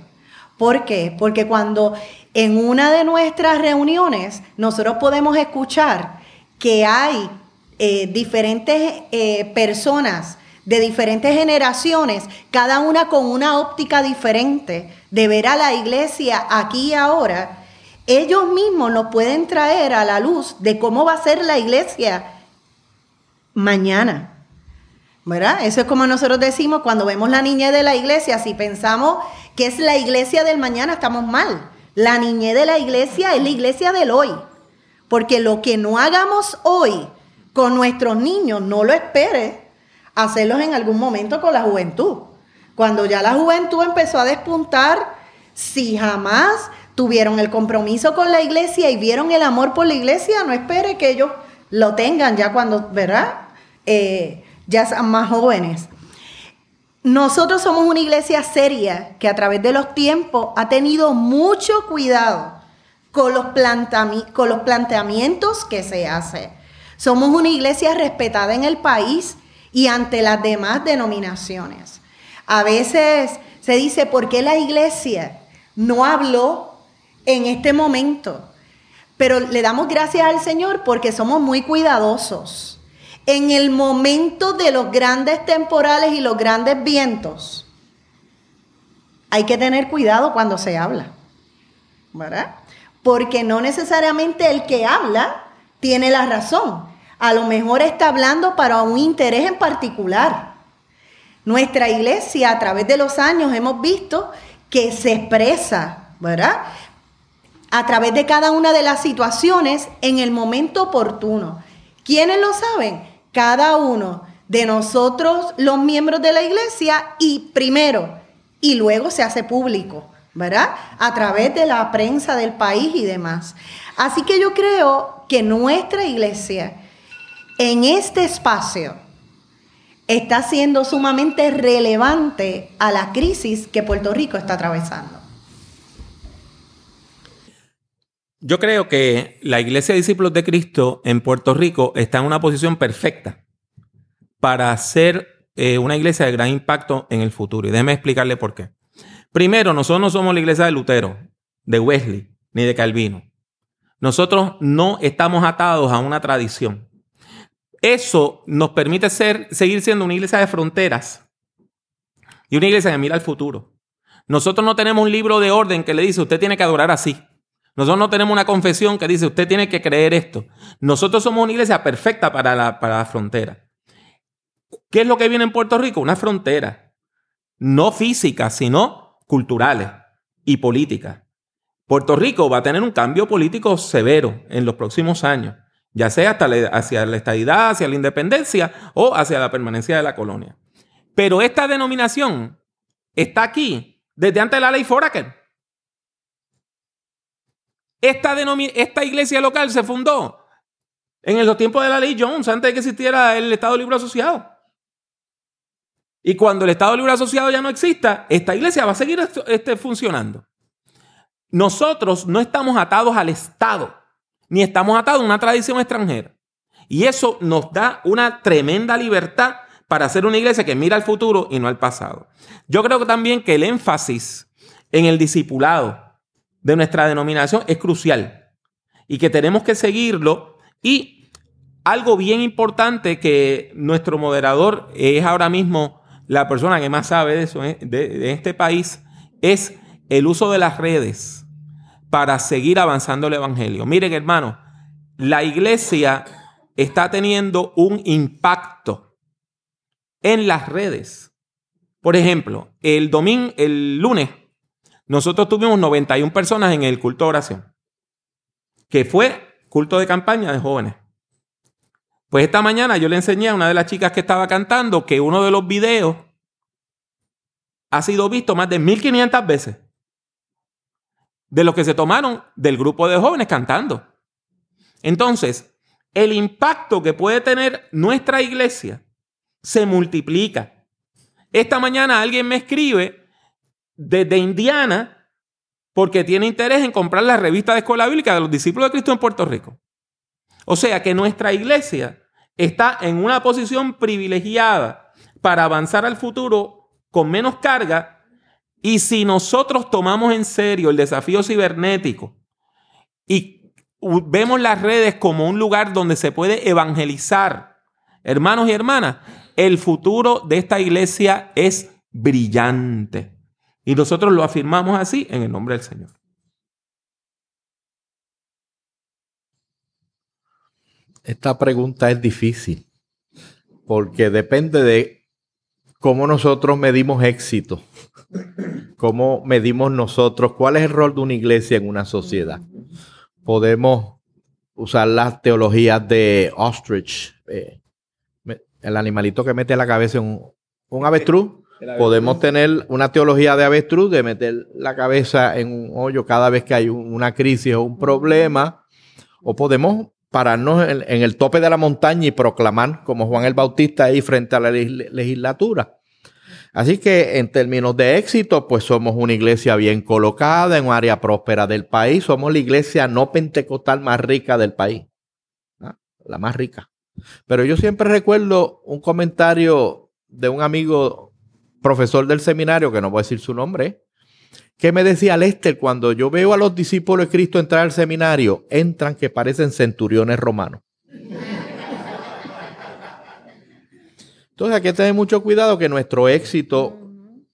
¿Por qué? Porque cuando en una de nuestras reuniones nosotros podemos escuchar que hay eh, diferentes eh, personas de diferentes generaciones, cada una con una óptica diferente de ver a la iglesia aquí y ahora, ellos mismos nos pueden traer a la luz de cómo va a ser la iglesia mañana. ¿Verdad? Eso es como nosotros decimos cuando vemos la niñez de la iglesia, si pensamos que es la iglesia del mañana, estamos mal. La niñez de la iglesia es la iglesia del hoy. Porque lo que no hagamos hoy con nuestros niños, no lo espere hacerlos en algún momento con la juventud. Cuando ya la juventud empezó a despuntar, si jamás tuvieron el compromiso con la iglesia y vieron el amor por la iglesia, no espere que ellos lo tengan ya cuando, ¿verdad? Eh, ya sean más jóvenes. Nosotros somos una iglesia seria que a través de los tiempos ha tenido mucho cuidado con los, con los planteamientos que se hacen. Somos una iglesia respetada en el país y ante las demás denominaciones. A veces se dice, ¿por qué la iglesia no habló en este momento? Pero le damos gracias al Señor porque somos muy cuidadosos. En el momento de los grandes temporales y los grandes vientos, hay que tener cuidado cuando se habla, ¿verdad? Porque no necesariamente el que habla tiene la razón a lo mejor está hablando para un interés en particular. Nuestra iglesia a través de los años hemos visto que se expresa, ¿verdad? A través de cada una de las situaciones en el momento oportuno. ¿Quiénes lo saben? Cada uno de nosotros, los miembros de la iglesia, y primero, y luego se hace público, ¿verdad? A través de la prensa del país y demás. Así que yo creo que nuestra iglesia en este espacio está siendo sumamente relevante a la crisis que Puerto Rico está atravesando. Yo creo que la Iglesia de Discípulos de Cristo en Puerto Rico está en una posición perfecta para ser eh, una iglesia de gran impacto en el futuro. Y déjeme explicarle por qué. Primero, nosotros no somos la iglesia de Lutero, de Wesley, ni de Calvino. Nosotros no estamos atados a una tradición. Eso nos permite ser, seguir siendo una iglesia de fronteras y una iglesia que mira al futuro. Nosotros no tenemos un libro de orden que le dice usted tiene que adorar así. Nosotros no tenemos una confesión que dice usted tiene que creer esto. Nosotros somos una iglesia perfecta para la, para la frontera. ¿Qué es lo que viene en Puerto Rico? Una frontera. No física, sino culturales y políticas. Puerto Rico va a tener un cambio político severo en los próximos años ya sea hasta hacia la estadidad, hacia la independencia o hacia la permanencia de la colonia. Pero esta denominación está aquí desde antes de la ley Foraker. Esta, esta iglesia local se fundó en los tiempos de la ley Jones, antes de que existiera el Estado Libre Asociado. Y cuando el Estado Libre Asociado ya no exista, esta iglesia va a seguir este, funcionando. Nosotros no estamos atados al Estado ni estamos atados a una tradición extranjera. Y eso nos da una tremenda libertad para hacer una iglesia que mira al futuro y no al pasado. Yo creo también que el énfasis en el discipulado de nuestra denominación es crucial y que tenemos que seguirlo. Y algo bien importante que nuestro moderador es ahora mismo la persona que más sabe de eso, ¿eh? de este país, es el uso de las redes para seguir avanzando el Evangelio. Miren, hermano, la iglesia está teniendo un impacto en las redes. Por ejemplo, el domingo, el lunes, nosotros tuvimos 91 personas en el culto de oración, que fue culto de campaña de jóvenes. Pues esta mañana yo le enseñé a una de las chicas que estaba cantando que uno de los videos ha sido visto más de 1500 veces de los que se tomaron del grupo de jóvenes cantando. Entonces, el impacto que puede tener nuestra iglesia se multiplica. Esta mañana alguien me escribe desde Indiana porque tiene interés en comprar la revista de escuela bíblica de los discípulos de Cristo en Puerto Rico. O sea que nuestra iglesia está en una posición privilegiada para avanzar al futuro con menos carga y si nosotros tomamos en serio el desafío cibernético y vemos las redes como un lugar donde se puede evangelizar, hermanos y hermanas, el futuro de esta iglesia es brillante. Y nosotros lo afirmamos así en el nombre del Señor. Esta pregunta es difícil porque depende de cómo nosotros medimos éxito, cómo medimos nosotros, cuál es el rol de una iglesia en una sociedad. Podemos usar las teologías de Ostrich, eh, el animalito que mete la cabeza en un, un avestruz. Podemos tener una teología de avestruz, de meter la cabeza en un hoyo cada vez que hay una crisis o un problema. O podemos pararnos en, el tope de la montaña y proclamar como Juan el Bautista ahí frente a la legislatura. Así que en términos de éxito, pues somos una iglesia bien colocada en un área próspera del país. Somos la iglesia no pentecostal más rica del país. La más rica. Pero yo siempre recuerdo un comentario de un amigo profesor del seminario, que no voy a decir su nombre, ¿Qué me decía Lester cuando yo veo a los discípulos de Cristo entrar al seminario? Entran que parecen centuriones romanos. Entonces hay que tener mucho cuidado que nuestro éxito,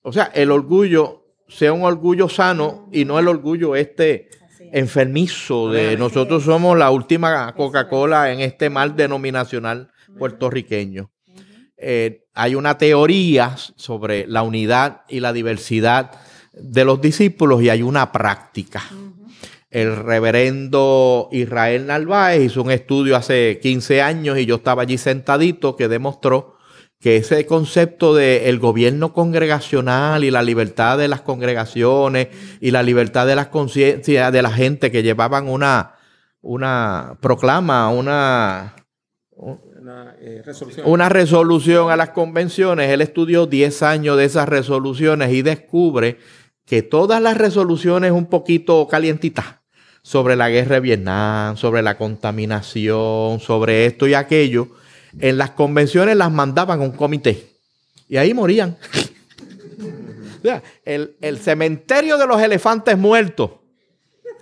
o sea, el orgullo sea un orgullo sano y no el orgullo este enfermizo de nosotros somos la última Coca-Cola en este mal denominacional puertorriqueño. Eh, hay una teoría sobre la unidad y la diversidad de los discípulos y hay una práctica. El reverendo Israel Narváez hizo un estudio hace 15 años y yo estaba allí sentadito que demostró que ese concepto de el gobierno congregacional y la libertad de las congregaciones y la libertad de las conciencias de la gente que llevaban una, una proclama, una, una, eh, resolución. una resolución a las convenciones. Él estudió 10 años de esas resoluciones y descubre que todas las resoluciones un poquito calientitas sobre la guerra de Vietnam, sobre la contaminación, sobre esto y aquello, en las convenciones las mandaban a un comité y ahí morían. [LAUGHS] el, el cementerio de los elefantes muertos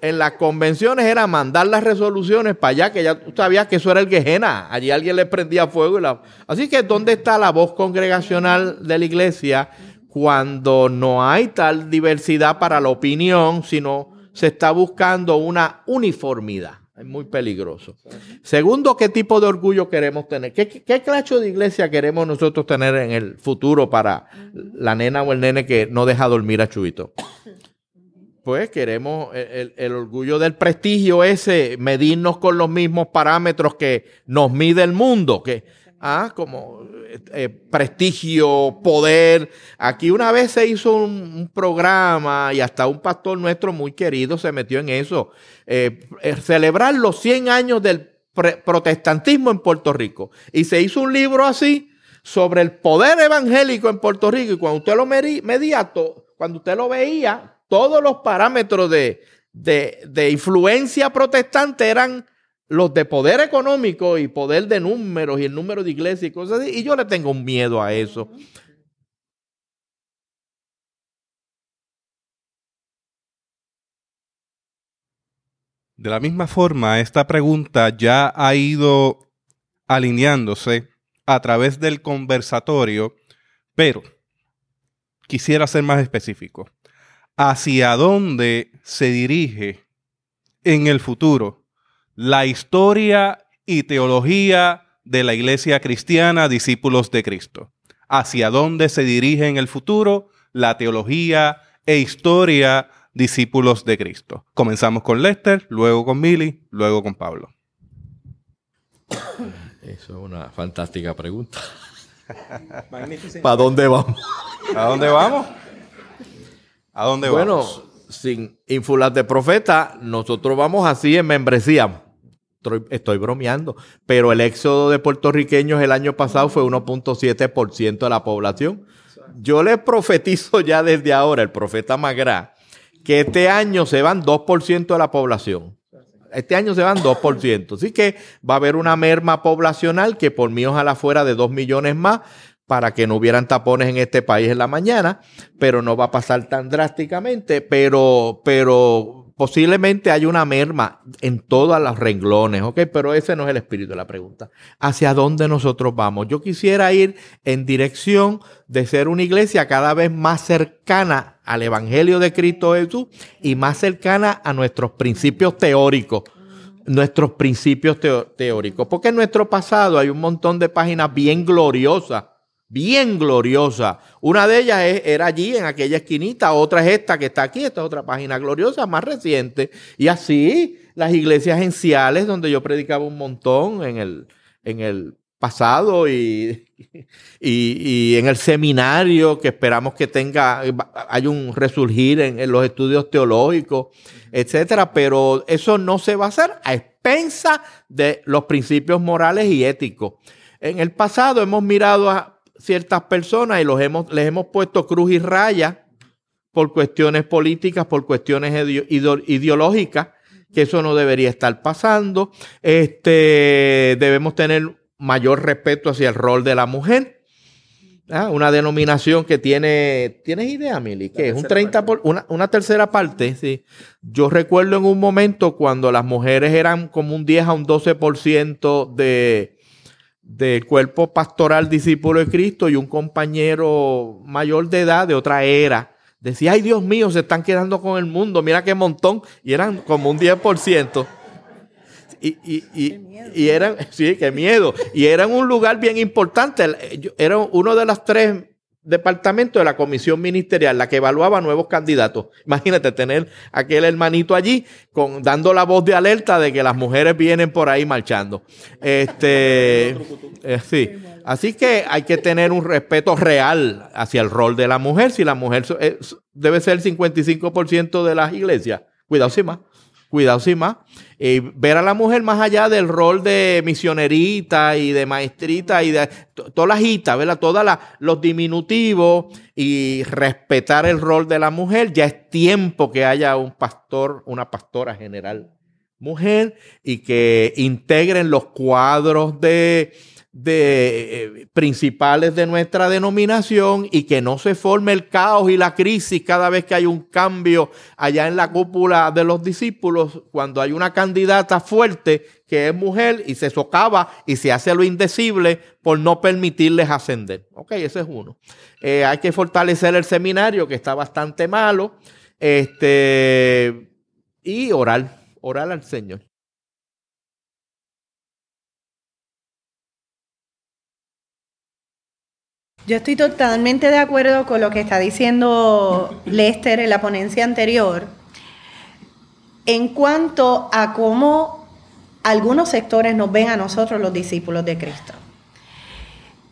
en las convenciones era mandar las resoluciones para allá, que ya tú sabías que eso era el Gehenna. Allí alguien le prendía fuego. Y la... Así que, ¿dónde está la voz congregacional de la iglesia cuando no hay tal diversidad para la opinión, sino se está buscando una uniformidad. Es muy peligroso. Segundo, ¿qué tipo de orgullo queremos tener? ¿Qué, qué clase de iglesia queremos nosotros tener en el futuro para la nena o el nene que no deja dormir a Chuito? Pues queremos el, el, orgullo del prestigio ese, medirnos con los mismos parámetros que nos mide el mundo, que ¿ah? como eh, prestigio, poder. Aquí una vez se hizo un, programa y hasta un pastor nuestro muy querido se metió en eso. Eh, eh, celebrar los 100 años del protestantismo en Puerto Rico. Y se hizo un libro así sobre el poder evangélico en Puerto Rico. Y cuando usted lo medía, cuando usted lo veía, todos los parámetros de, de influencia protestante eran los de poder económico y poder de números y el número de iglesias y cosas así. Y yo le tengo un miedo a eso. De la misma forma, esta pregunta ya ha ido alineándose a través del conversatorio, pero quisiera ser más específico. ¿Hacia dónde se dirige en el futuro la historia y teología de la iglesia cristiana, discípulos de Cristo. hacia dónde se dirige en el futuro la teología e historia discípulos de Cristo. Comenzamos con Lester, luego con Milly, luego con Pablo. Eso es una fantástica pregunta. ¿Para dónde vamos? ¿A dónde vamos? ¿A dónde bueno, vamos? sin ínfulas de profeta, nosotros vamos así en membresía. Estoy, estoy bromeando, pero el éxodo de puertorriqueños el año pasado fue 1.7% de la población. Yo le profetizo ya desde ahora, el profeta Magra, que este año se van 2% de la población. Este año se van 2%. Así que va a haber una merma poblacional que por mí ojalá fuera de 2 millones más para que no hubieran tapones en este país en la mañana, pero no va a pasar tan drásticamente, pero, pero posiblemente hay una merma en todos los renglones, ¿ok? Pero ese no es el espíritu de la pregunta. ¿Hacia dónde nosotros vamos? Yo quisiera ir en dirección de ser una iglesia cada vez más cercana al Evangelio de Cristo Jesús y más cercana a nuestros principios teóricos nuestros principios teóricos. Porque en nuestro pasado hay un montón de páginas bien gloriosas bien gloriosa. Una de ellas era allí en aquella esquinita, otra es esta que está aquí, esta es otra página gloriosa, más reciente. Y así las iglesias enciales, donde yo predicaba un montón en el, en el pasado y, y, en el seminario que esperamos que tenga, hay un resurgir en, en los estudios teológicos, etcétera, pero eso no se va a hacer a expensa de los principios morales y éticos. En el pasado hemos mirado a ciertas personas y los hemos, les hemos puesto cruz y raya por cuestiones políticas, por cuestiones ideológicas, que eso no debería estar pasando. Este, debemos tener mayor respeto hacia el rol de la mujer. Ah, una denominación que tiene, ¿tienes idea, Mili? Que es un 30 por, una, una, tercera parte, sí. Yo recuerdo en un momento cuando las mujeres eran como un 10 a un 12% de, del cuerpo pastoral discípulo de Cristo y un compañero mayor de edad de otra era. Decía, ay Dios mío, se están quedando con el mundo, mira qué montón. Y eran como un 10%. Y, y, y, y eran, sí, qué miedo. Y eran un lugar bien importante. Era uno de las tres departamento de la comisión ministerial, la que evaluaba nuevos candidatos. Imagínate tener aquel hermanito allí con, dando la voz de alerta de que las mujeres vienen por ahí marchando. Este, [LAUGHS] eh, sí. Así que hay que tener un respeto real hacia el rol de la mujer. Si la mujer debe ser el 55% de las iglesias, cuidado sin más cuidado sin más. y ver a la mujer más allá del rol de misionerita y de maestrita y de todas las hitas, ¿verdad? Todos los diminutivos y respetar el rol de la mujer. Ya es tiempo que haya un pastor, una pastora general mujer y que integren los cuadros de de eh, principales de nuestra denominación y que no se forme el caos y la crisis cada vez que hay un cambio allá en la cúpula de los discípulos, cuando hay una candidata fuerte que es mujer y se socava y se hace lo indecible por no permitirles ascender. Ok, ese es uno. Eh, hay que fortalecer el seminario que está bastante malo este, y orar, orar al Señor. Yo estoy totalmente de acuerdo con lo que está diciendo Lester en la ponencia anterior en cuanto a cómo algunos sectores nos ven a nosotros los discípulos de Cristo.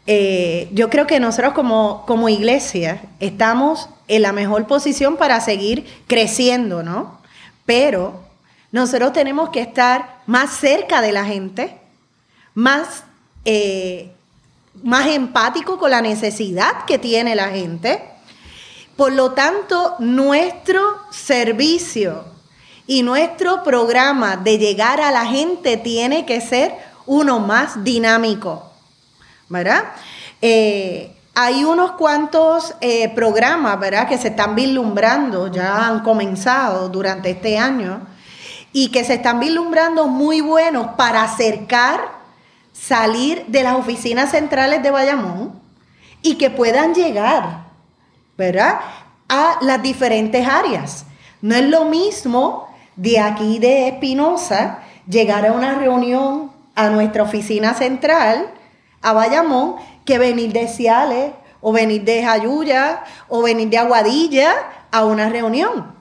Eh, yo creo que nosotros como, como iglesia estamos en la mejor posición para seguir creciendo, ¿no? Pero nosotros tenemos que estar más cerca de la gente, más eh, más empático con la necesidad que tiene la gente. Por lo tanto, nuestro servicio y nuestro programa de llegar a la gente tiene que ser uno más dinámico, ¿verdad? Eh, hay unos cuantos eh, programas, ¿verdad?, que se están vislumbrando, ya han comenzado durante este año, y que se están vislumbrando muy buenos para acercar salir de las oficinas centrales de Bayamón y que puedan llegar, ¿verdad? A las diferentes áreas. No es lo mismo de aquí de Espinosa llegar a una reunión a nuestra oficina central, a Bayamón, que venir de Ciales o venir de Jayuya o venir de Aguadilla a una reunión.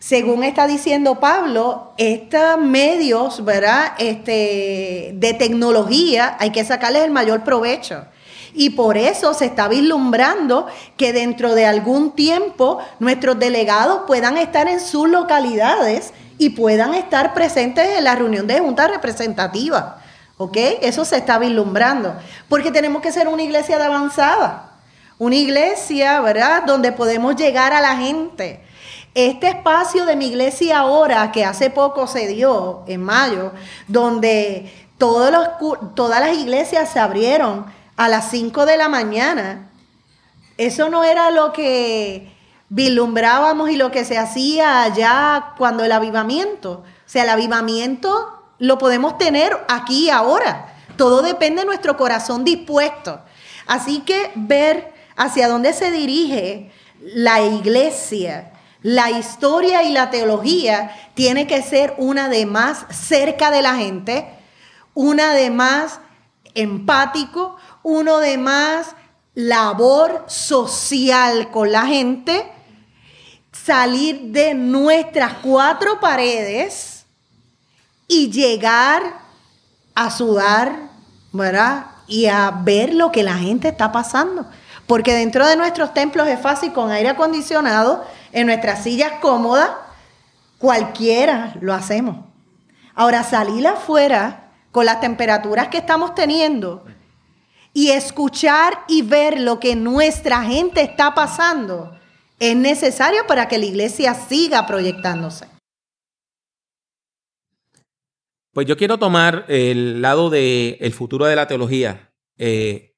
Según está diciendo Pablo, estos medios, ¿verdad? Este, de tecnología hay que sacarles el mayor provecho. Y por eso se está vislumbrando que dentro de algún tiempo nuestros delegados puedan estar en sus localidades y puedan estar presentes en la reunión de junta representativa. ¿Ok? Eso se está vislumbrando. Porque tenemos que ser una iglesia de avanzada. Una iglesia, ¿verdad? Donde podemos llegar a la gente. Este espacio de mi iglesia ahora, que hace poco se dio, en mayo, donde todas las iglesias se abrieron a las 5 de la mañana. Eso no era lo que vislumbrábamos y lo que se hacía allá cuando el avivamiento. O sea, el avivamiento lo podemos tener aquí ahora. Todo depende de nuestro corazón dispuesto. Así que ver hacia dónde se dirige la iglesia, la historia y la teología tiene que ser una de más cerca de la gente, una de más empático, uno de más labor social con la gente, salir de nuestras cuatro paredes y llegar a sudar, ¿verdad? Y a ver lo que la gente está pasando. Porque dentro de nuestros templos es fácil con aire acondicionado, en nuestras sillas cómodas, cualquiera lo hacemos. Ahora, salir afuera con las temperaturas que estamos teniendo y escuchar y ver lo que nuestra gente está pasando es necesario para que la iglesia siga proyectándose. Pues yo quiero tomar el lado del futuro de la teología. Eh,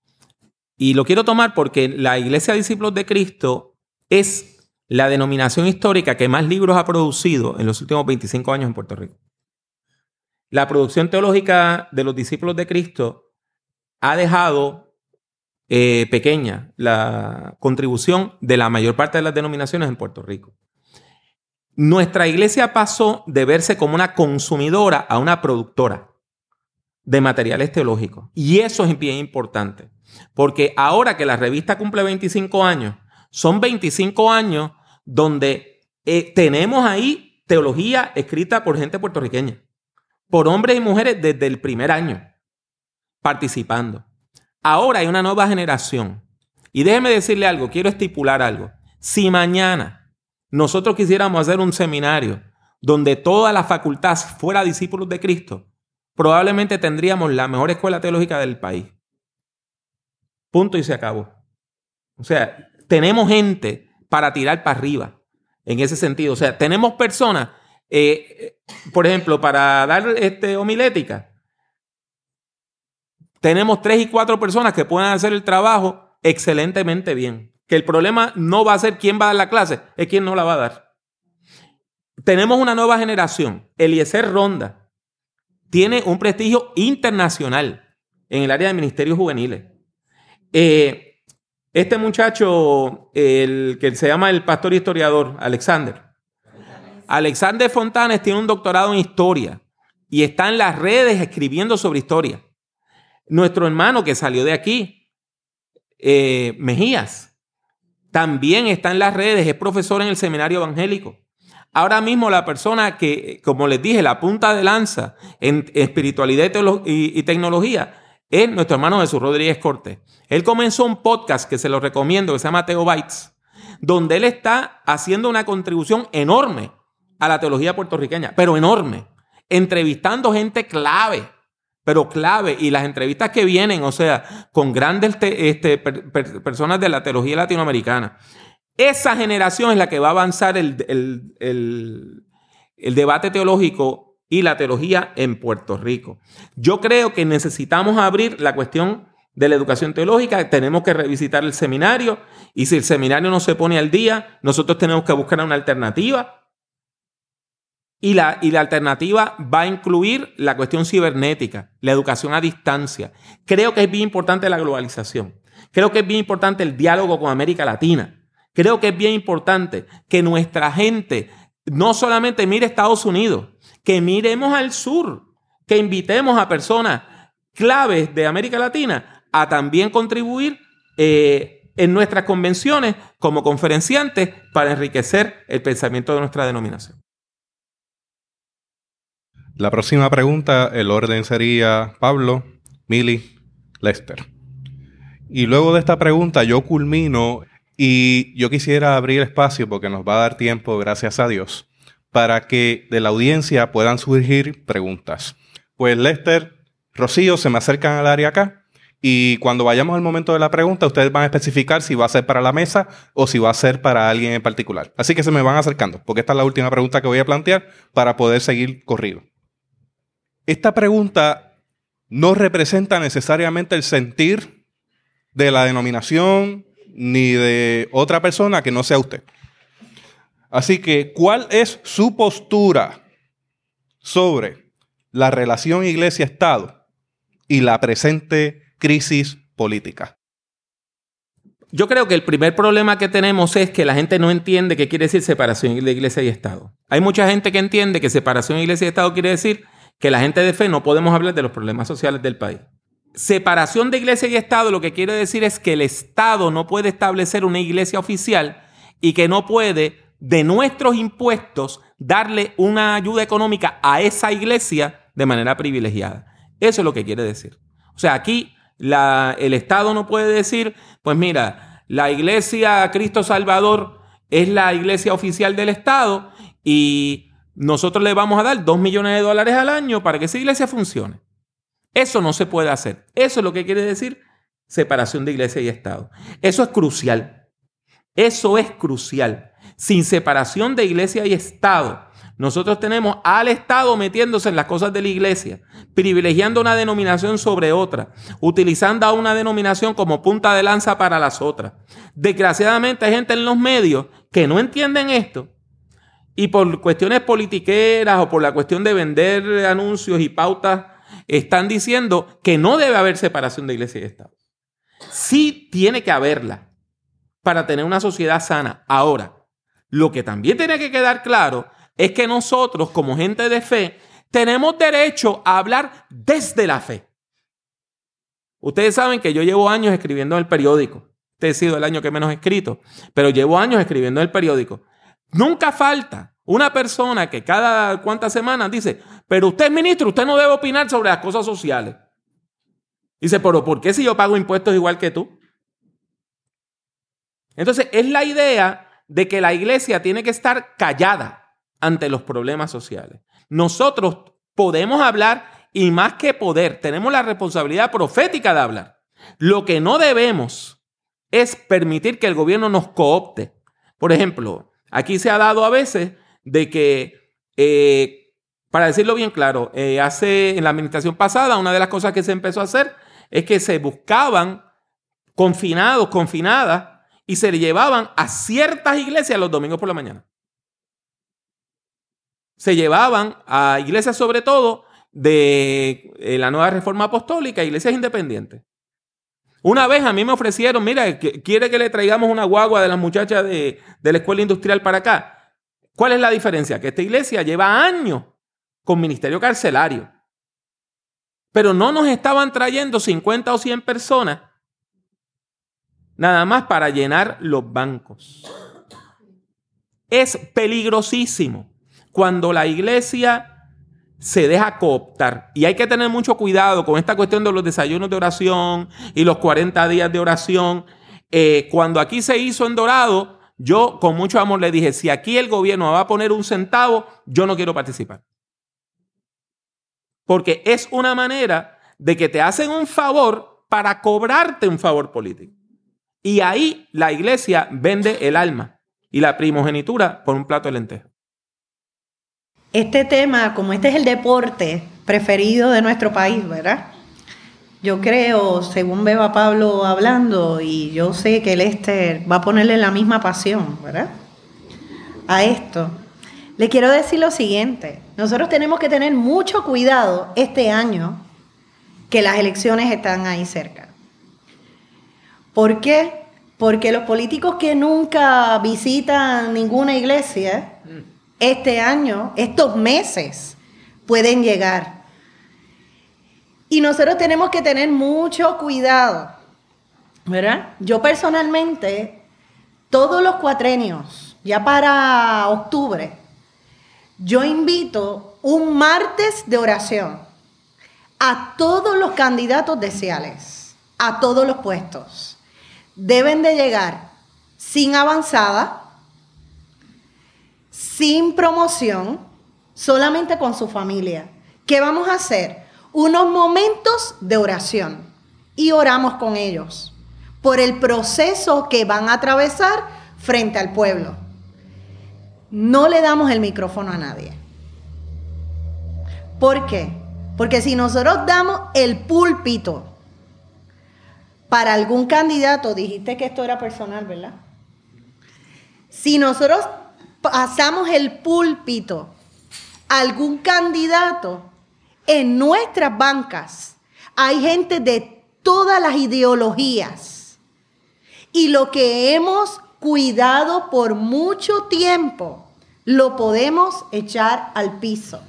y lo quiero tomar porque la Iglesia de Discípulos de Cristo es la denominación histórica que más libros ha producido en los últimos 25 años en Puerto Rico. La producción teológica de los discípulos de Cristo ha dejado eh, pequeña la contribución de la mayor parte de las denominaciones en Puerto Rico. Nuestra iglesia pasó de verse como una consumidora a una productora de materiales teológicos. Y eso es bien importante, porque ahora que la revista cumple 25 años, son 25 años donde eh, tenemos ahí teología escrita por gente puertorriqueña, por hombres y mujeres desde el primer año, participando. Ahora hay una nueva generación. Y déjeme decirle algo, quiero estipular algo. Si mañana nosotros quisiéramos hacer un seminario donde toda la facultad fuera discípulos de Cristo, probablemente tendríamos la mejor escuela teológica del país. Punto y se acabó. O sea, tenemos gente para tirar para arriba en ese sentido. O sea, tenemos personas, eh, por ejemplo, para dar este, homilética, tenemos tres y cuatro personas que pueden hacer el trabajo excelentemente bien. Que el problema no va a ser quién va a dar la clase, es quién no la va a dar. Tenemos una nueva generación. Eliezer Ronda tiene un prestigio internacional en el área de ministerios juveniles. Eh, este muchacho, el que se llama el pastor historiador, Alexander. Alexander Fontanes tiene un doctorado en historia y está en las redes escribiendo sobre historia. Nuestro hermano que salió de aquí, eh, Mejías, también está en las redes, es profesor en el seminario evangélico. Ahora mismo la persona que, como les dije, la punta de lanza en espiritualidad y, tecnología es nuestro hermano Jesús Rodríguez Cortés. Él comenzó un podcast que se lo recomiendo, que se llama Teo Bites, donde él está haciendo una contribución enorme a la teología puertorriqueña, pero enorme, entrevistando gente clave pero clave. Y las entrevistas que vienen, o sea, con grandes este, personas de la teología latinoamericana. Esa generación es la que va a avanzar el, el debate teológico y la teología en Puerto Rico. Yo creo que necesitamos abrir la cuestión de la educación teológica, tenemos que revisitar el seminario y si el seminario no se pone al día, nosotros tenemos que buscar una alternativa y la, y la alternativa va a incluir la cuestión cibernética, la educación a distancia. Creo que es bien importante la globalización. Creo que es bien importante el diálogo con América Latina. Creo que es bien importante que nuestra gente no solamente mire Estados Unidos, que miremos al sur, que invitemos a personas claves de América Latina a también contribuir eh, en nuestras convenciones como conferenciantes para enriquecer el pensamiento de nuestra denominación. La próxima pregunta, el orden sería Pablo, Mili, Lester. Y luego de esta pregunta yo culmino y yo quisiera abrir espacio porque nos va a dar tiempo, gracias a Dios, para que de la audiencia puedan surgir preguntas. Pues Lester, Rocío, se me acercan al área acá y cuando vayamos al momento de la pregunta, ustedes van a especificar si va a ser para la mesa o si va a ser para alguien en particular. Así que se me van acercando, porque esta es la última pregunta que voy a plantear para poder seguir corrido. Esta pregunta no representa necesariamente el sentir de la denominación ni de otra persona que no sea usted. Así que, ¿cuál es su postura sobre la relación iglesia-estado y la presente crisis política? Yo creo que el primer problema que tenemos es que la gente no entiende qué quiere decir separación de iglesia y Estado. Hay mucha gente que entiende que separación de iglesia y Estado quiere decir que la gente de fe no podemos hablar de los problemas sociales del país. Separación de iglesia y Estado lo que quiere decir es que el Estado no puede establecer una iglesia oficial y que no puede de nuestros impuestos darle una ayuda económica a esa iglesia de manera privilegiada. Eso es lo que quiere decir. O sea, aquí el Estado no puede decir, pues mira, la iglesia Cristo Salvador es la iglesia oficial del Estado y nosotros le vamos a dar dos millones de dólares al año para que esa iglesia funcione. Eso no se puede hacer. Eso es lo que quiere decir separación de iglesia y Estado. Eso es crucial. Eso es crucial sin separación de iglesia y Estado. Nosotros tenemos al Estado metiéndose en las cosas de la iglesia, privilegiando una denominación sobre otra, utilizando a una denominación como punta de lanza para las otras. Desgraciadamente hay gente en los medios que no entienden esto y por cuestiones politiqueras o por la cuestión de vender anuncios y pautas están diciendo que no debe haber separación de iglesia y Estado. Sí tiene que haberla para tener una sociedad sana. Ahora, lo que también tiene que quedar claro es que nosotros, como gente de fe, tenemos derecho a hablar desde la fe. Ustedes saben que yo llevo años escribiendo en el periódico. Este ha sido el año que menos he escrito, pero llevo años escribiendo en el periódico. Nunca falta una persona que cada cuantas semanas dice, pero usted es ministro, usted no debe opinar sobre las cosas sociales. Dice, pero ¿por qué si yo pago impuestos igual que tú? Entonces, es la idea de que la iglesia tiene que estar callada ante los problemas sociales. Nosotros podemos hablar y más que poder, tenemos la responsabilidad profética de hablar. Lo que no debemos es permitir que el gobierno nos coopte. Por ejemplo, aquí se ha dado a veces de que, eh, para decirlo bien claro, eh, hace en la administración pasada, una de las cosas que se empezó a hacer es que se buscaban confinados, confinadas, y se le llevaban a ciertas iglesias los domingos por la mañana. Se llevaban a iglesias sobre todo de eh, la nueva reforma apostólica, iglesias independientes. Una vez a mí me ofrecieron, mira, quiere que le traigamos una guagua de las muchachas de, de la escuela industrial para acá. ¿Cuál es la diferencia? Que esta iglesia lleva años con ministerio carcelario. Pero no nos estaban trayendo 50 o 100 personas nada más para llenar los bancos. Es peligrosísimo cuando la iglesia se deja cooptar. Y hay que tener mucho cuidado con esta cuestión de los desayunos de oración y los 40 días de oración. Eh, cuando aquí se hizo en Dorado, yo con mucho amor le dije, si aquí el gobierno va a poner un centavo, yo no quiero participar. Porque es una manera de que te hacen un favor para cobrarte un favor político. Y ahí la iglesia vende el alma y la primogenitura por un plato de lentejas. Este tema, como este es el deporte preferido de nuestro país, ¿verdad? Yo creo, según veo a Pablo hablando, y yo sé que Lester va a ponerle la misma pasión, ¿verdad? A esto. Le quiero decir lo siguiente, nosotros tenemos que tener mucho cuidado este año que las elecciones están ahí cerca. ¿Por qué? Porque los políticos que nunca visitan ninguna iglesia, este año, estos meses, pueden llegar. Y nosotros tenemos que tener mucho cuidado ¿verdad? Yo personalmente, todos los cuatrenios, ya para octubre, yo invito un martes de oración a todos los candidatos deseales, a todos los puestos. Deben de llegar sin avanzada, sin promoción, solamente con su familia. ¿Qué vamos a hacer? Unos momentos de oración y oramos con ellos por el proceso que van a atravesar frente al pueblo. No le damos el micrófono a nadie. ¿Por qué? Porque si nosotros damos el púlpito para algún candidato, dijiste que esto era personal, ¿verdad? Si nosotros pasamos el púlpito a algún candidato en nuestras bancas, hay gente de todas las ideologías. Y lo que hemos cuidado por mucho tiempo, lo podemos echar al piso.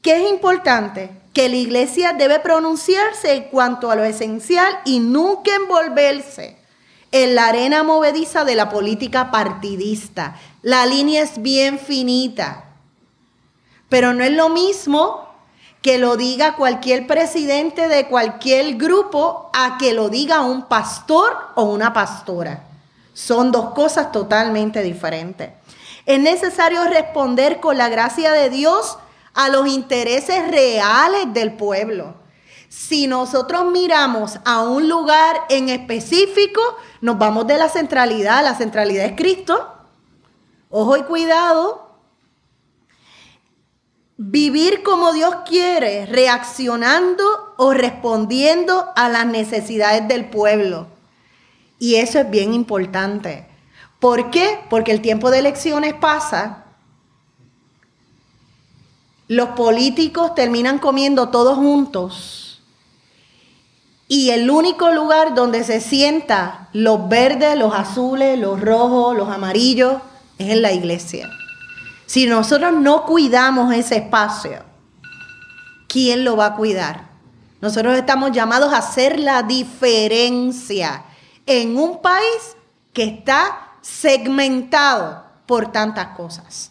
¿Qué es importante? Que la iglesia debe pronunciarse en cuanto a lo esencial y nunca envolverse en la arena movediza de la política partidista. La línea es bien finita. Pero no es lo mismo que lo diga cualquier presidente de cualquier grupo a que lo diga un pastor o una pastora. Son dos cosas totalmente diferentes. Es necesario responder con la gracia de Dios a los intereses reales del pueblo. Si nosotros miramos a un lugar en específico, nos vamos de la centralidad. La centralidad es Cristo. Ojo y cuidado. Vivir como Dios quiere, reaccionando o respondiendo a las necesidades del pueblo. Y eso es bien importante. ¿Por qué? Porque el tiempo de elecciones pasa los políticos terminan comiendo todos juntos y el único lugar donde se sienta los verdes, los azules, los rojos, los amarillos es en la iglesia. Si nosotros no cuidamos ese espacio, ¿quién lo va a cuidar? Nosotros estamos llamados a hacer la diferencia en un país que está segmentado por tantas cosas.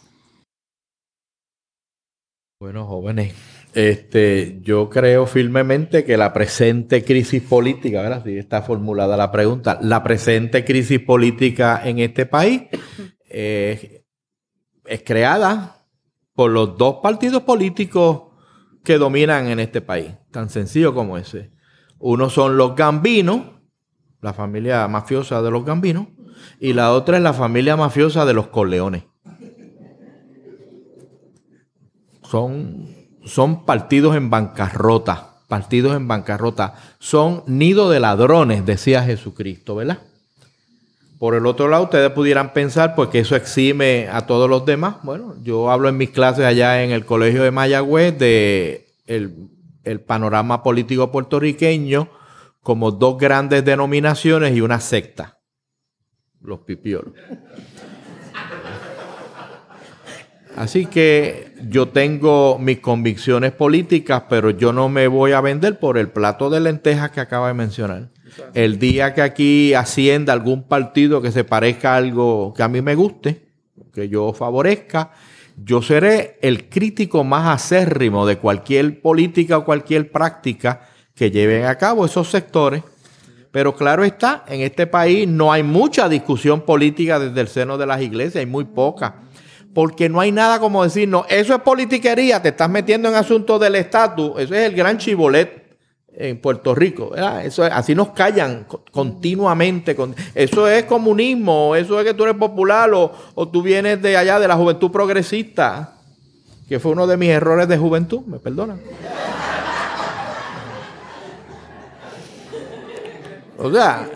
Bueno, jóvenes, este, yo creo firmemente que la presente crisis política, ¿verdad? Si está formulada la pregunta, la presente crisis política en este país [LAUGHS] eh, es creada por los dos partidos políticos que dominan en este país, tan sencillo como ese. Uno son los gambinos, la familia mafiosa de los gambinos, y la otra es la familia mafiosa de los coleones son, son partidos en bancarrota, partidos en bancarrota, son nido de ladrones, decía Jesucristo, ¿verdad? Por el otro lado, ustedes pudieran pensar, pues que eso exime a todos los demás. Bueno, yo hablo en mis clases allá en el Colegio de Mayagüez de el, el panorama político puertorriqueño como dos grandes denominaciones y una secta, los pipiolos. Así que yo tengo mis convicciones políticas, pero yo no me voy a vender por el plato de lentejas que acaba de mencionar. El día que aquí ascienda algún partido que se parezca a algo que a mí me guste, que yo favorezca, yo seré el crítico más acérrimo de cualquier política o cualquier práctica que lleven a cabo esos sectores. Pero claro está, en este país no hay mucha discusión política desde el seno de las iglesias, hay muy poca porque no hay nada como decir, no, eso es politiquería, te estás metiendo en asuntos del estatus, eso es el gran chivolet en Puerto Rico, Eso así nos callan continuamente, eso es comunismo, eso es que tú eres popular o, o tú vienes de allá de la juventud progresista, que fue uno de mis errores de juventud, me perdonan. O sea,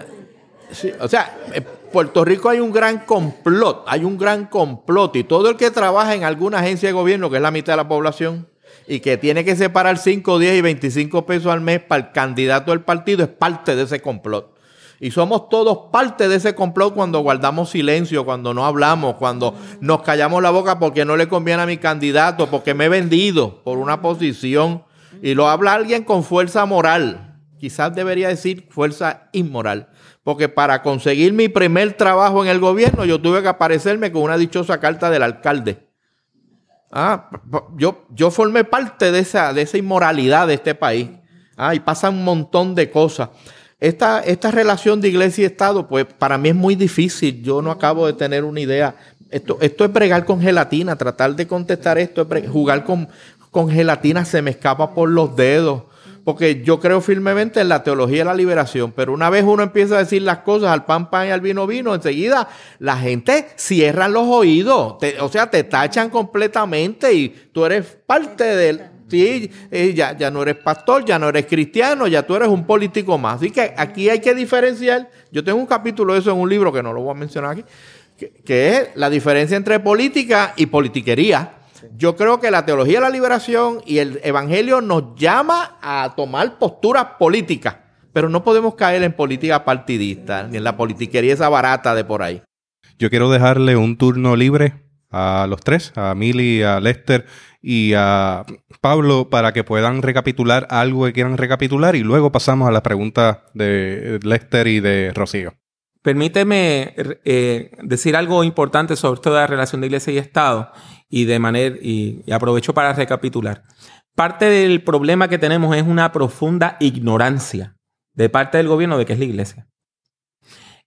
o sea, eh, Puerto Rico hay un gran complot, hay un gran complot y todo el que trabaja en alguna agencia de gobierno, que es la mitad de la población, y que tiene que separar 5, 10 y 25 pesos al mes para el candidato del partido, es parte de ese complot. Y somos todos parte de ese complot cuando guardamos silencio, cuando no hablamos, cuando nos callamos la boca porque no le conviene a mi candidato, porque me he vendido por una posición. Y lo habla alguien con fuerza moral quizás debería decir fuerza inmoral. Porque para conseguir mi primer trabajo en el gobierno, yo tuve que aparecerme con una dichosa carta del alcalde. Ah, yo, yo formé parte de esa, de esa inmoralidad de este país. Ah, y pasa un montón de cosas. Esta, esta relación de iglesia y Estado, pues para mí es muy difícil. Yo no acabo de tener una idea. Esto, esto es bregar con gelatina, tratar de contestar esto, es jugar con, con gelatina, se me escapa por los dedos porque yo creo firmemente en la teología de la liberación, pero una vez uno empieza a decir las cosas al pan pan y al vino vino, enseguida la gente cierra los oídos, o sea, te tachan completamente y tú eres parte del... Sí, eh, ya, ya no eres pastor, ya no eres cristiano, ya tú eres un político más. Así que aquí hay que diferenciar. Yo tengo un capítulo de eso en un libro que no lo voy a mencionar aquí, que es la diferencia entre política y politiquería. Yo creo que la teología de la liberación y el evangelio nos llama a tomar posturas políticas, pero no podemos caer en política partidista ni en la politiquería esa barata de por ahí. Yo quiero dejarle un turno libre a los tres, a Mili, a Lester y a Pablo, para que puedan recapitular algo que quieran recapitular y luego pasamos a las preguntas de Lester y de Rocío. Permíteme eh, decir algo importante sobre toda la relación de iglesia y Estado y de manera, y, aprovecho para recapitular. Parte del problema que tenemos es una profunda ignorancia de parte del gobierno de qué es la iglesia.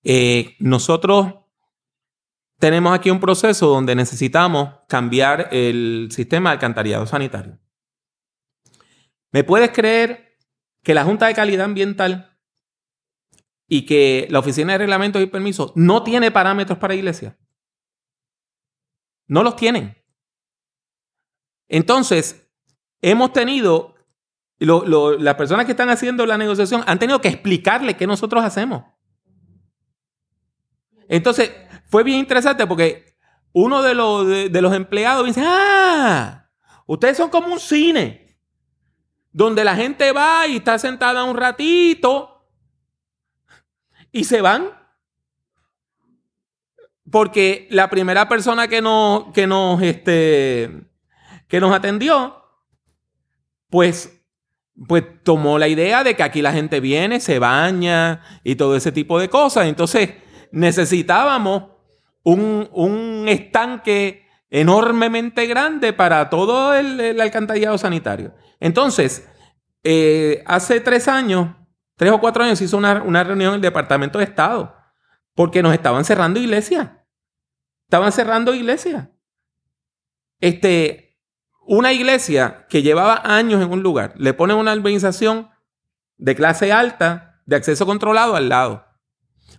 Eh, nosotros tenemos aquí un proceso donde necesitamos cambiar el sistema de alcantarillado sanitario. ¿Me puedes creer que la Junta de Calidad Ambiental y que la Oficina de Reglamentos y Permisos no tiene parámetros para iglesia? No los tienen. Entonces, hemos tenido, las personas que están haciendo la negociación han tenido que explicarle qué nosotros hacemos. Entonces, fue bien interesante porque uno de los, de, los empleados dice, ah, ustedes son como un cine, donde la gente va y está sentada un ratito y se van. Porque la primera persona que nos, que nos, este, que nos atendió, pues, pues tomó la idea de que aquí la gente viene, se baña y todo ese tipo de cosas. Entonces necesitábamos un, estanque enormemente grande para todo el, alcantarillado sanitario. Entonces, eh, hace tres años, tres o cuatro años, hizo una, una reunión en el Departamento de Estado porque nos estaban cerrando iglesias. Estaban cerrando iglesias. Este, una iglesia que llevaba años en un lugar, le ponen una urbanización de clase alta, de acceso controlado al lado.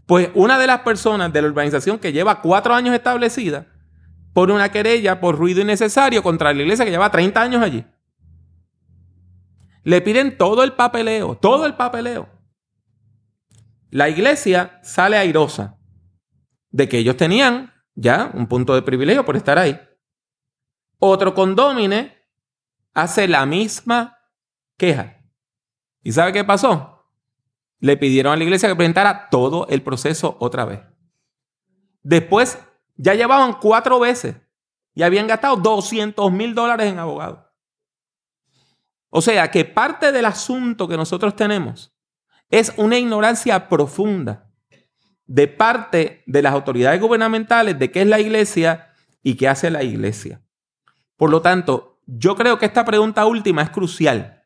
Pues una de las personas de la urbanización que lleva cuatro años establecida pone una querella por ruido innecesario contra la iglesia que lleva 30 años allí. Le piden todo el papeleo, todo el papeleo. La iglesia sale airosa de que ellos tenían ya un punto de privilegio por estar ahí. Otro condómine hace la misma queja. ¿Y sabe qué pasó? Le pidieron a la iglesia que presentara todo el proceso otra vez. Después ya llevaban cuatro veces y habían gastado 200 mil dólares en abogados. O sea que parte del asunto que nosotros tenemos es una ignorancia profunda de parte de las autoridades gubernamentales de qué es la iglesia y qué hace la iglesia. Por lo tanto, yo creo que esta pregunta última es crucial.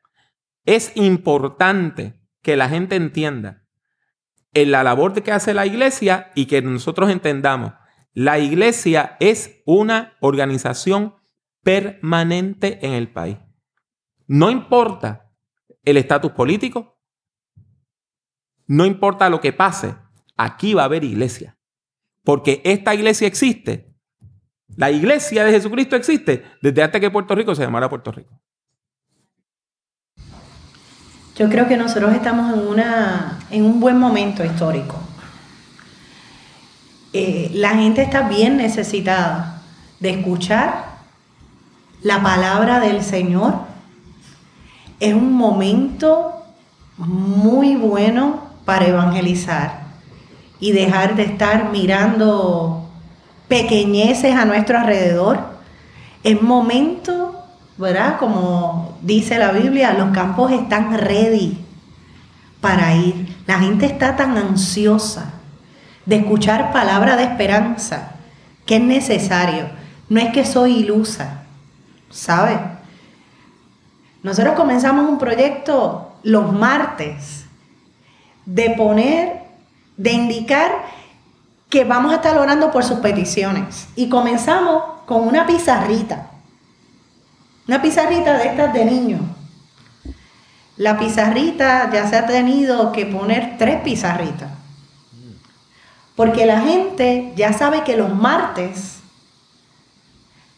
Es importante que la gente entienda en la labor que hace la iglesia y que nosotros entendamos. La iglesia es una organización permanente en el país. No importa el estatus político, no importa lo que pase, aquí va a haber iglesia. Porque esta iglesia existe la iglesia de Jesucristo existe desde antes que Puerto Rico se llamara Puerto Rico. Yo creo que nosotros estamos en, una, en un buen momento histórico. Eh, la gente está bien necesitada de escuchar la palabra del Señor. Es un momento muy bueno para evangelizar y dejar de estar mirando pequeñeces a nuestro alrededor. Es momento, ¿verdad? Como dice la Biblia, los campos están ready para ir. La gente está tan ansiosa de escuchar palabra de esperanza que es necesario. No es que soy ilusa, ¿sabe? Nosotros comenzamos un proyecto los martes de poner, de indicar que vamos a estar orando por sus peticiones. Y comenzamos con una pizarrita. Una pizarrita de estas de niños. La pizarrita ya se ha tenido que poner tres pizarritas. Porque la gente ya sabe que los martes,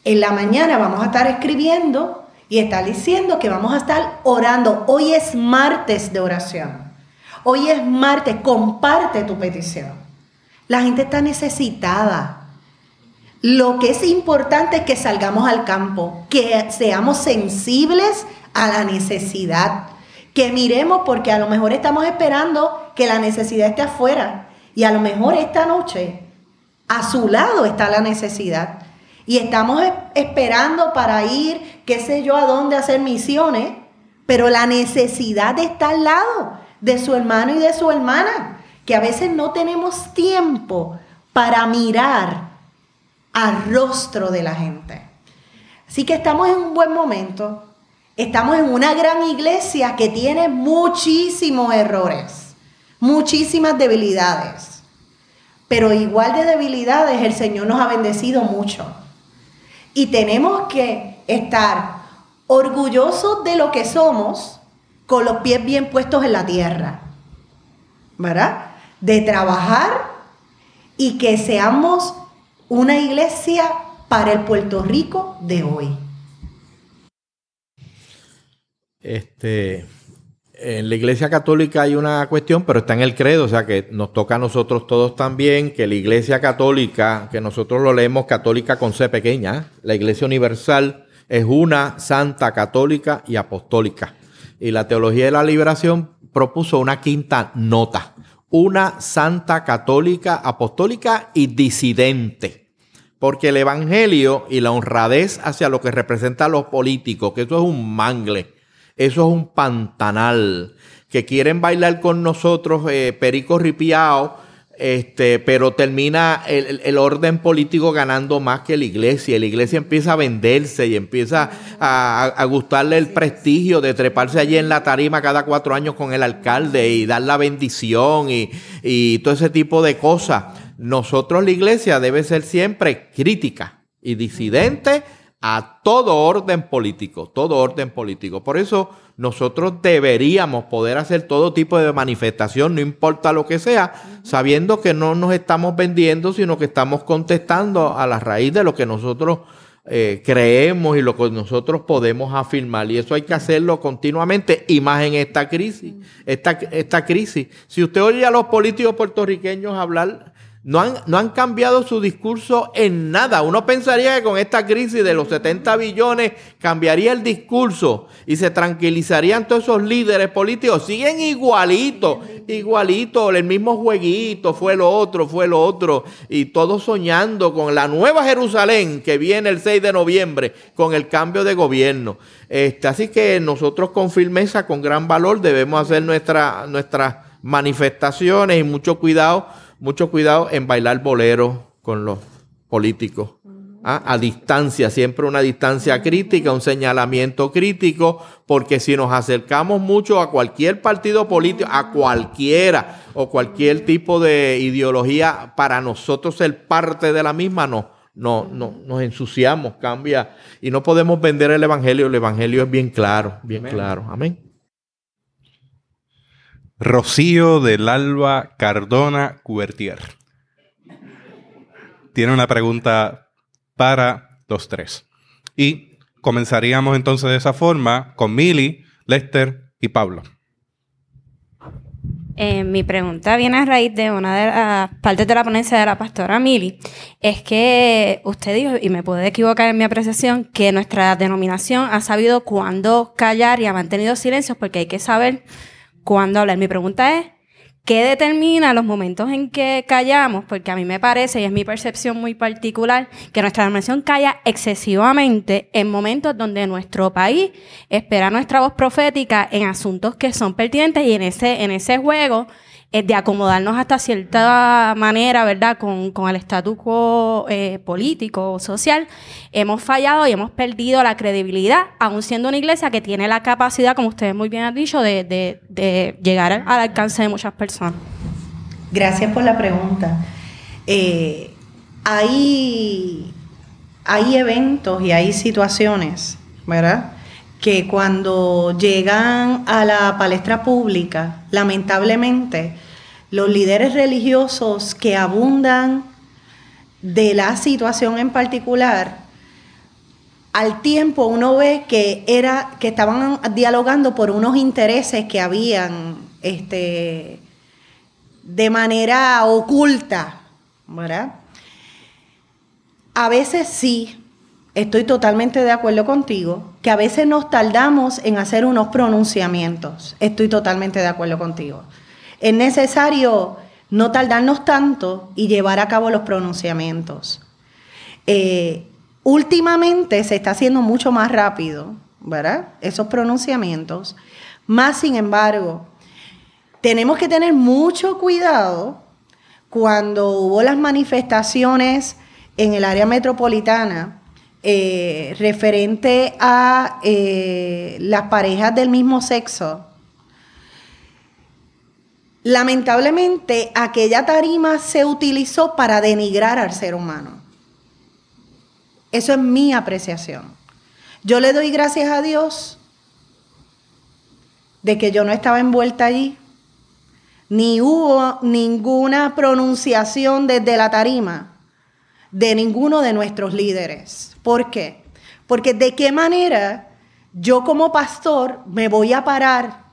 en la mañana vamos a estar escribiendo y está diciendo que vamos a estar orando. Hoy es martes de oración. Hoy es martes, comparte tu petición. La gente está necesitada. Lo que es importante es que salgamos al campo, que seamos sensibles a la necesidad, que miremos porque a lo mejor estamos esperando que la necesidad esté afuera y a lo mejor esta noche a su lado está la necesidad. Y estamos esperando para ir, qué sé yo, a dónde hacer misiones, pero la necesidad está al lado de su hermano y de su hermana, que a veces no tenemos tiempo para mirar al rostro de la gente. Así que estamos en un buen momento. Estamos en una gran iglesia que tiene muchísimos errores, muchísimas debilidades. Pero igual de debilidades el Señor nos ha bendecido mucho. Y tenemos que estar orgullosos de lo que somos con los pies bien puestos en la tierra. ¿Verdad? De trabajar y que seamos una iglesia para el Puerto Rico de hoy. Este, en la Iglesia Católica hay una cuestión, pero está en el credo, o sea que nos toca a nosotros todos también que la Iglesia Católica, que nosotros lo leemos católica con C pequeña, la Iglesia Universal es una santa católica y apostólica. Y la Teología de la Liberación propuso una quinta nota, una santa católica, apostólica y disidente. Porque el Evangelio y la honradez hacia lo que representa a los políticos, que eso es un mangle, eso es un pantanal, que quieren bailar con nosotros eh, perico ripiao, este, pero termina el, el, orden político ganando más que la iglesia. La iglesia empieza a venderse y empieza a, a, gustarle el prestigio de treparse allí en la tarima cada cuatro años con el alcalde y dar la bendición y, y todo ese tipo de cosas. Nosotros, la iglesia, debe ser siempre crítica y disidente a todo orden político, todo orden político. Por eso nosotros deberíamos poder hacer todo tipo de manifestación, no importa lo que sea, sabiendo que no nos estamos vendiendo, sino que estamos contestando a la raíz de lo que nosotros eh, creemos y lo que nosotros podemos afirmar. Y eso hay que hacerlo continuamente, y más en esta crisis. Esta, esta crisis. Si usted oye a los políticos puertorriqueños hablar, no han, no han, cambiado su discurso en nada. Uno pensaría que con esta crisis de los 70 billones cambiaría el discurso y se tranquilizarían todos esos líderes políticos. Siguen igualito, igualito, el mismo jueguito, fue lo otro, fue lo otro. Y todos soñando con la nueva Jerusalén que viene el 6 de noviembre con el cambio de gobierno. Este, así que nosotros con firmeza, con gran valor, debemos hacer nuestra, nuestras manifestaciones y mucho cuidado mucho cuidado en bailar bolero con los políticos. ¿ah? A distancia, siempre una distancia crítica, un señalamiento crítico, porque si nos acercamos mucho a cualquier partido político, a cualquiera o cualquier tipo de ideología, para nosotros ser parte de la misma, no. No, no, nos ensuciamos, cambia y no podemos vender el evangelio. El evangelio es bien claro, bien Amén. claro. Amén. Rocío del Alba Cardona Cubertier. Tiene una pregunta para los tres. Y comenzaríamos entonces de esa forma con Mili, Lester y Pablo. Eh, mi pregunta viene a raíz de una de las partes de la ponencia de la pastora Mili. Es que usted dijo, y me puede equivocar en mi apreciación, que nuestra denominación ha sabido cuándo callar y ha mantenido silencio porque hay que saber cuándo hablar. Mi pregunta es, ¿Qué determina los momentos en que callamos? Porque a mí me parece, y es mi percepción muy particular, que nuestra denominación calla excesivamente en momentos donde nuestro país espera nuestra voz profética en asuntos que son pertinentes y en ese, en ese juego eh, de acomodarnos hasta cierta manera, ¿verdad?, con, con el status quo eh, político o social, hemos fallado y hemos perdido la credibilidad, aún siendo una iglesia que tiene la capacidad, como ustedes muy bien han dicho, de, de, de llegar al alcance de muchas personas. Gracias por la pregunta. Eh, hay, hay eventos y hay situaciones, ¿verdad? Que cuando llegan a la palestra pública, lamentablemente, los líderes religiosos que abundan de la situación en particular, al tiempo uno ve que era que estaban dialogando por unos intereses que habían este, de manera oculta, ¿verdad? A veces sí, estoy totalmente de acuerdo contigo, que a veces nos tardamos en hacer unos pronunciamientos. Estoy totalmente de acuerdo contigo. Es necesario no tardarnos tanto y llevar a cabo los pronunciamientos. Eh, últimamente se está haciendo mucho más rápido, ¿verdad? Esos pronunciamientos. Más sin embargo, tenemos que tener mucho cuidado cuando hubo las manifestaciones en el área metropolitana eh, referente a eh, las parejas del mismo sexo. Lamentablemente, aquella tarima se utilizó para denigrar al ser humano. Eso es mi apreciación. Yo le doy gracias a Dios de que yo no estaba envuelta allí, ni hubo ninguna pronunciación desde la tarima de ninguno de nuestros líderes. ¿Por qué? Porque de qué manera yo como pastor me voy a parar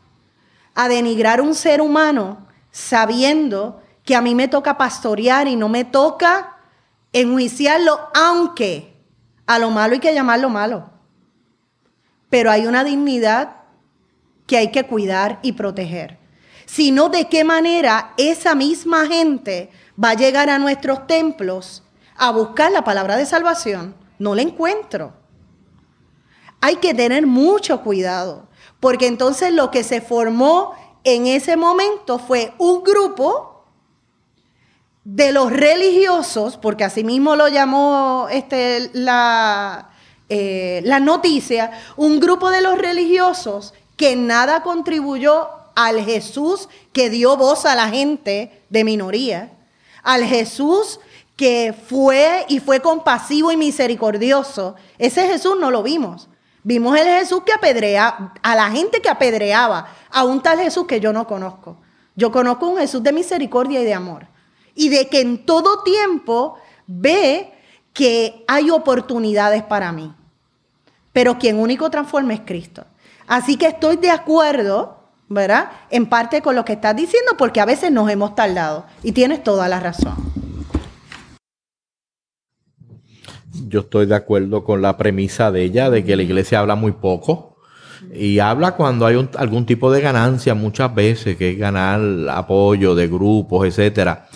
a denigrar un ser humano sabiendo que a mí me toca pastorear y no me toca enjuiciarlo, aunque a lo malo hay que llamarlo malo. Pero hay una dignidad que hay que cuidar y proteger sino de qué manera esa misma gente va a llegar a nuestros templos a buscar la palabra de salvación. No la encuentro. Hay que tener mucho cuidado, porque entonces lo que se formó en ese momento fue un grupo de los religiosos, porque así mismo lo llamó este, la, eh, la noticia, un grupo de los religiosos que nada contribuyó al Jesús que dio voz a la gente de minoría, al Jesús que fue y fue compasivo y misericordioso. Ese Jesús no lo vimos. Vimos el Jesús que apedreaba, a la gente que apedreaba, a un tal Jesús que yo no conozco. Yo conozco un Jesús de misericordia y de amor. Y de que en todo tiempo ve que hay oportunidades para mí. Pero quien único transforma es Cristo. Así que estoy de acuerdo ¿verdad? En parte con lo que estás diciendo, porque a veces nos hemos tardado. Y tienes toda la razón. Yo estoy de acuerdo con la premisa de ella, de que la iglesia habla muy poco. Y habla cuando hay algún tipo de ganancia, muchas veces, que es ganar apoyo de grupos, etcétera.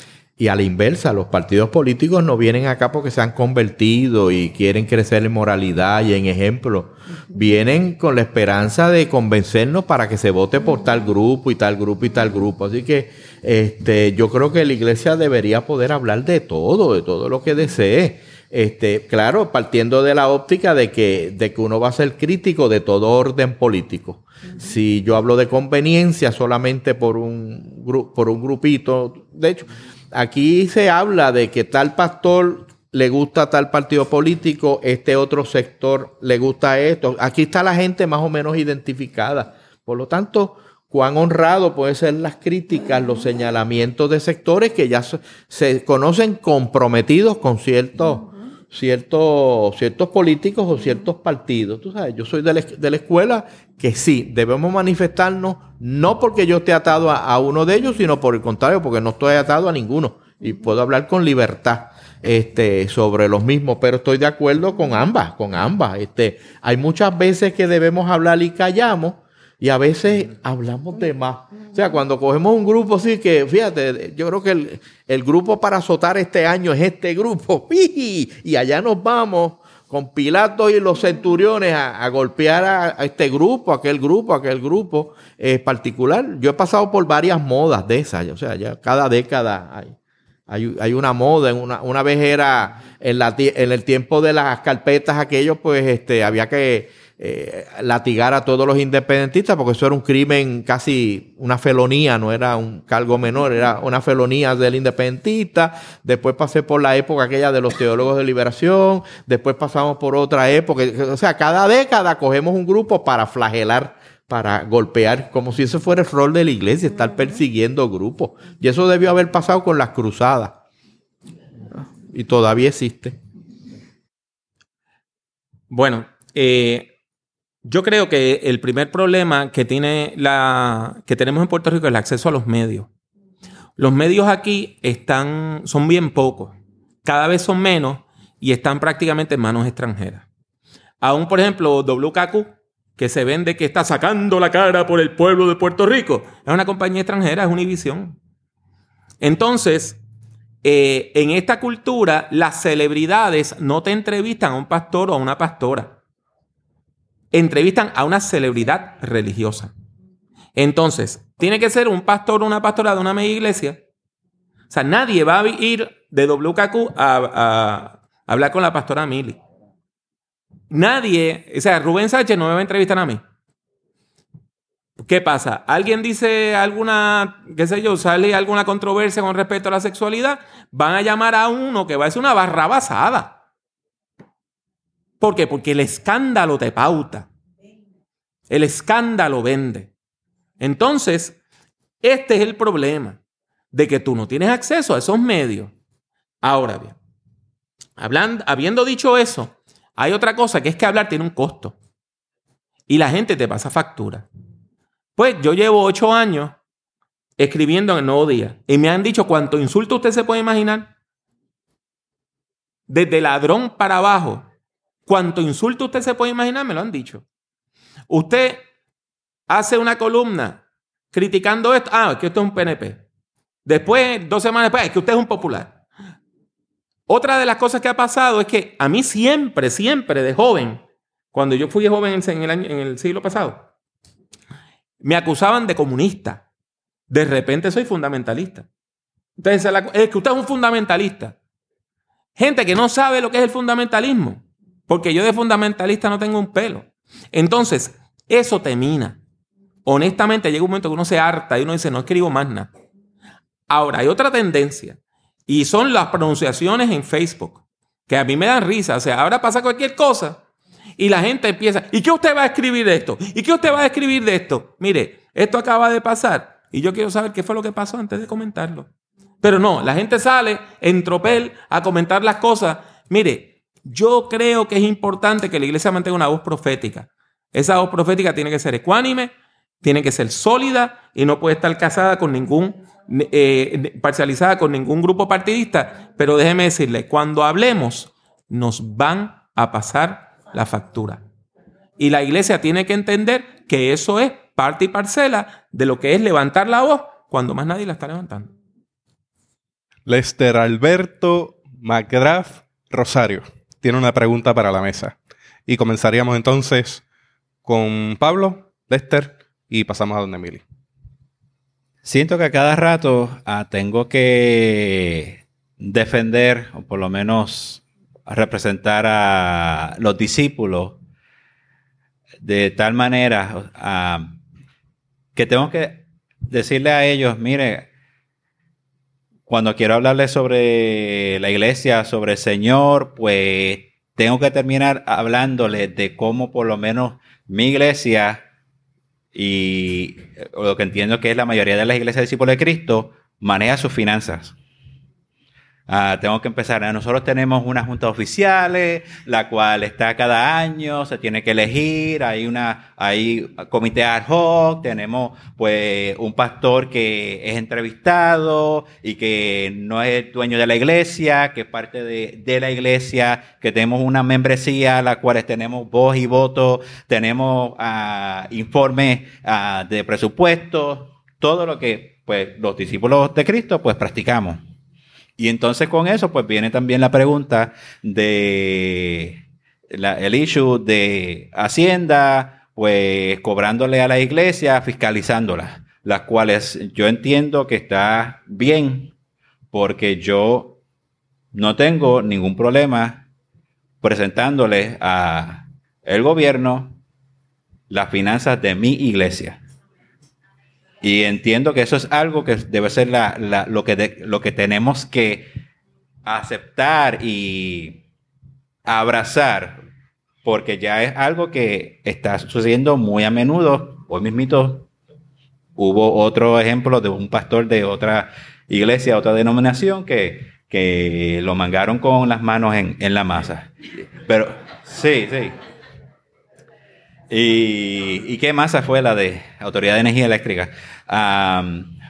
Y a la inversa, los partidos políticos no vienen acá porque se han convertido y quieren crecer en moralidad y en ejemplo. Vienen con la esperanza de convencernos para que se vote por tal grupo y tal grupo y tal grupo. Así que este, yo creo que la iglesia debería poder hablar de todo, de todo lo que desee. Este, claro, partiendo de la óptica de que, de que uno va a ser crítico de todo orden político. Si yo hablo de conveniencia solamente por un, por un grupito, de hecho, aquí se habla de que tal pastor le gusta tal partido político, este otro sector le gusta esto. Aquí está la gente más o menos identificada. Por lo tanto, cuán honrado pueden ser las críticas, los señalamientos de sectores que ya se, conocen comprometidos con ciertos, ciertos, ciertos políticos o ciertos partidos. Tú sabes, yo soy de la, escuela que sí, debemos manifestarnos, no porque yo esté atado a, uno de ellos, sino por el contrario, porque no estoy atado a ninguno y puedo hablar con libertad este, sobre los mismos, pero estoy de acuerdo con ambas, con ambas. Este, hay muchas veces que debemos hablar y callamos, Y a veces hablamos de más. O sea, cuando cogemos un grupo así que, fíjate, yo creo que el, el grupo para azotar este año es este grupo. [LAUGHS] Y allá nos vamos con Pilato y los centuriones a, golpear a, este grupo, aquel grupo, aquel grupo eh, particular. Yo he pasado por varias modas de esas. O sea, ya cada década hay. Hay, una moda, una, una vez era en, la, en el tiempo de las carpetas aquellos, pues este, había que eh, latigar a todos los independentistas, porque eso era un crimen casi una felonía, no era un cargo menor, era una felonía del independentista. Después pasé por la época aquella de los teólogos de liberación, después pasamos por otra época. O sea, cada década cogemos un grupo para flagelar, para golpear, como si ese fuera el rol de la iglesia, estar persiguiendo grupos. Y eso debió haber pasado con las cruzadas. Y todavía existe. Bueno, eh, yo creo que el primer problema que, tiene la, que tenemos en Puerto Rico es el acceso a los medios. Los medios aquí están, son bien pocos, cada vez son menos y están prácticamente en manos extranjeras. Aún, por ejemplo, WKQ, que se vende que está sacando la cara por el pueblo de Puerto Rico, es una compañía extranjera, es Univision. Entonces, eh, en esta cultura, las celebridades no te entrevistan a un pastor o a una pastora entrevistan a una celebridad religiosa. Entonces, tiene que ser un pastor o una pastora de una media iglesia. O sea, nadie va a ir de WKQ a, hablar con la pastora Mili. Nadie, o sea, Rubén Sánchez no me va a entrevistar a mí. ¿Qué pasa? ¿Alguien dice alguna, qué sé yo, sale alguna controversia con respecto a la sexualidad? Van a llamar a uno que va a ser una barra basada. ¿Por qué? Porque el escándalo te pauta. El escándalo vende. Entonces, este es el problema de que tú no tienes acceso a esos medios. Ahora bien, hablando, habiendo dicho eso, hay otra cosa que es que hablar tiene un costo. Y la gente te pasa factura. Pues yo llevo ocho años escribiendo en el Nuevo Día y me han dicho cuánto insulto usted se puede imaginar. Desde ladrón para abajo Cuánto insulto usted se puede imaginar, me lo han dicho. Usted hace una columna criticando esto. Ah, es que usted es un PNP. Después, dos semanas después, es que usted es un popular. Otra de las cosas que ha pasado es que a mí siempre, siempre de joven, cuando yo fui joven en el, año, en el siglo pasado, me acusaban de comunista. De repente soy fundamentalista. Entonces, es que usted es un fundamentalista. Gente que no sabe lo que es el fundamentalismo. Porque yo de fundamentalista no tengo un pelo. Entonces, eso te mina. Honestamente, llega un momento que uno se harta y uno dice, no escribo más nada. Ahora, hay otra tendencia. Y son las pronunciaciones en Facebook. Que a mí me dan risa. O sea, ahora pasa cualquier cosa. Y la gente empieza, ¿y qué usted va a escribir de esto? ¿Y qué usted va a escribir de esto? Mire, esto acaba de pasar. Y yo quiero saber qué fue lo que pasó antes de comentarlo. Pero no, la gente sale en tropel a comentar las cosas. Mire, yo creo que es importante que la iglesia mantenga una voz profética. Esa voz profética tiene que ser ecuánime, tiene que ser sólida y no puede estar casada con ningún, eh, parcializada con ningún grupo partidista. Pero déjeme decirle, cuando hablemos, nos van a pasar la factura. Y la iglesia tiene que entender que eso es parte y parcela de lo que es levantar la voz cuando más nadie la está levantando. Lester Alberto McGrath Rosario tiene una pregunta para la mesa. Y comenzaríamos entonces con Pablo, Lester, y pasamos a donde Emily. Siento que a cada rato ah, tengo que defender, o por lo menos representar a los discípulos de tal manera ah, que tengo que decirle a ellos, mire, cuando quiero hablarles sobre la iglesia, sobre el Señor, pues tengo que terminar hablándoles de cómo por lo menos mi iglesia y lo que entiendo que es la mayoría de las iglesias discípulos de Cristo maneja sus finanzas. Ah, tengo que empezar. Nosotros tenemos una junta oficiales, la cual está cada año, se tiene que elegir, hay una, hay comité ad hoc, tenemos pues un pastor que es entrevistado y que no es dueño de la iglesia, que es parte de, de la iglesia, que tenemos una membresía, la cual tenemos voz y voto, tenemos ah, informes ah, de presupuestos, todo lo que pues los discípulos de Cristo pues practicamos. Y entonces con eso, pues viene también la pregunta de la- el issue de Hacienda, pues cobrándole a la iglesia, fiscalizándola, las cuales yo entiendo que está bien, porque yo no tengo ningún problema presentándole a el gobierno las finanzas de mi iglesia. Y entiendo que eso es algo que debe ser la- lo, que lo que tenemos que aceptar y abrazar, porque ya es algo que está sucediendo muy a menudo. Hoy mismito hubo otro ejemplo de un pastor de otra iglesia, otra denominación, que, que lo mangaron con las manos en, en la masa. Pero, sí, sí. ¿Y, qué masa fue la de Autoridad de Energía Eléctrica?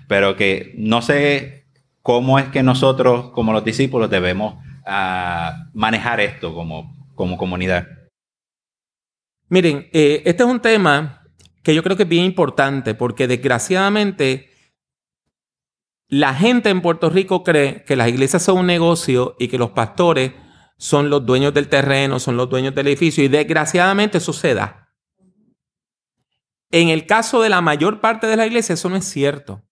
Pero que no sé cómo es que nosotros, como los discípulos, debemos ah, manejar esto como, como comunidad. Miren, eh, este es un tema que yo creo que es bien importante porque desgraciadamente la gente en Puerto Rico cree que las iglesias son un negocio y que los pastores son los dueños del terreno, son los dueños del edificio y desgraciadamente eso. En el caso de la mayor parte de la iglesia eso no es cierto.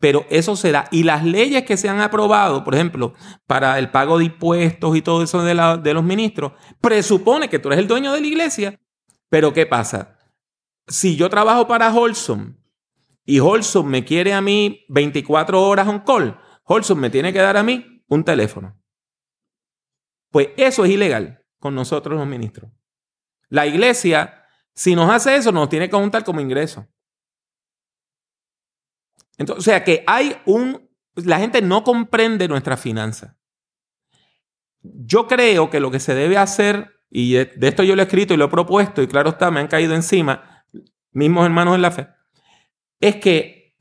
Pero eso se da. Y las leyes que se han aprobado, por ejemplo, para el pago de impuestos y todo eso de, la- de los ministros, presupone que tú eres el dueño de la iglesia. Pero ¿qué pasa? Si yo trabajo para Holson y Holson me quiere a mí 24 horas on call, Holson me tiene que dar a mí un teléfono. Pues eso es ilegal con nosotros los ministros. La iglesia, si nos hace eso, nos tiene que contar como ingreso. Entonces, o sea que hay un... La gente no comprende nuestras finanzas. Yo creo que lo que se debe hacer, y de, de esto yo lo he escrito y lo he propuesto, y claro está, me han caído encima, mismos hermanos en la fe, es que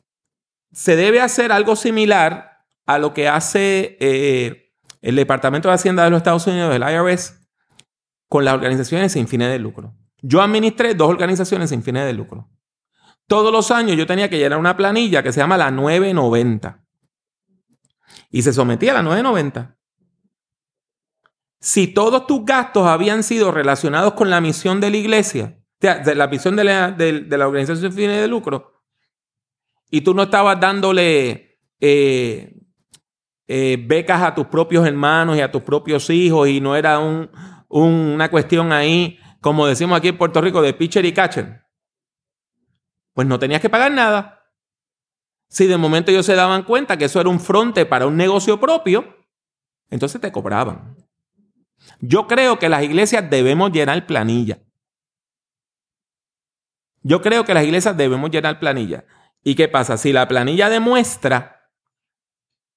se debe hacer algo similar a lo que hace eh, el Departamento de Hacienda de los Estados Unidos, el IRS, con las organizaciones sin fines de lucro. Yo administré dos organizaciones sin fines de lucro. Todos los años yo tenía que llenar una planilla que se llama la 990. Y se sometía a la 990. Si todos tus gastos habían sido relacionados con la misión de la iglesia, de la misión de la, organización sin fines de lucro, y tú no estabas dándole eh, eh, becas a tus propios hermanos y a tus propios hijos, y no era un- un- una cuestión ahí, como decimos aquí en Puerto Rico, de pitcher y catcher, pues no tenías que pagar nada. Si de momento ellos se daban cuenta que eso era un fronte para un negocio propio, entonces te cobraban. Yo creo que las iglesias debemos llenar planilla. Yo creo que las iglesias debemos llenar planilla. ¿Y qué pasa? Si la planilla demuestra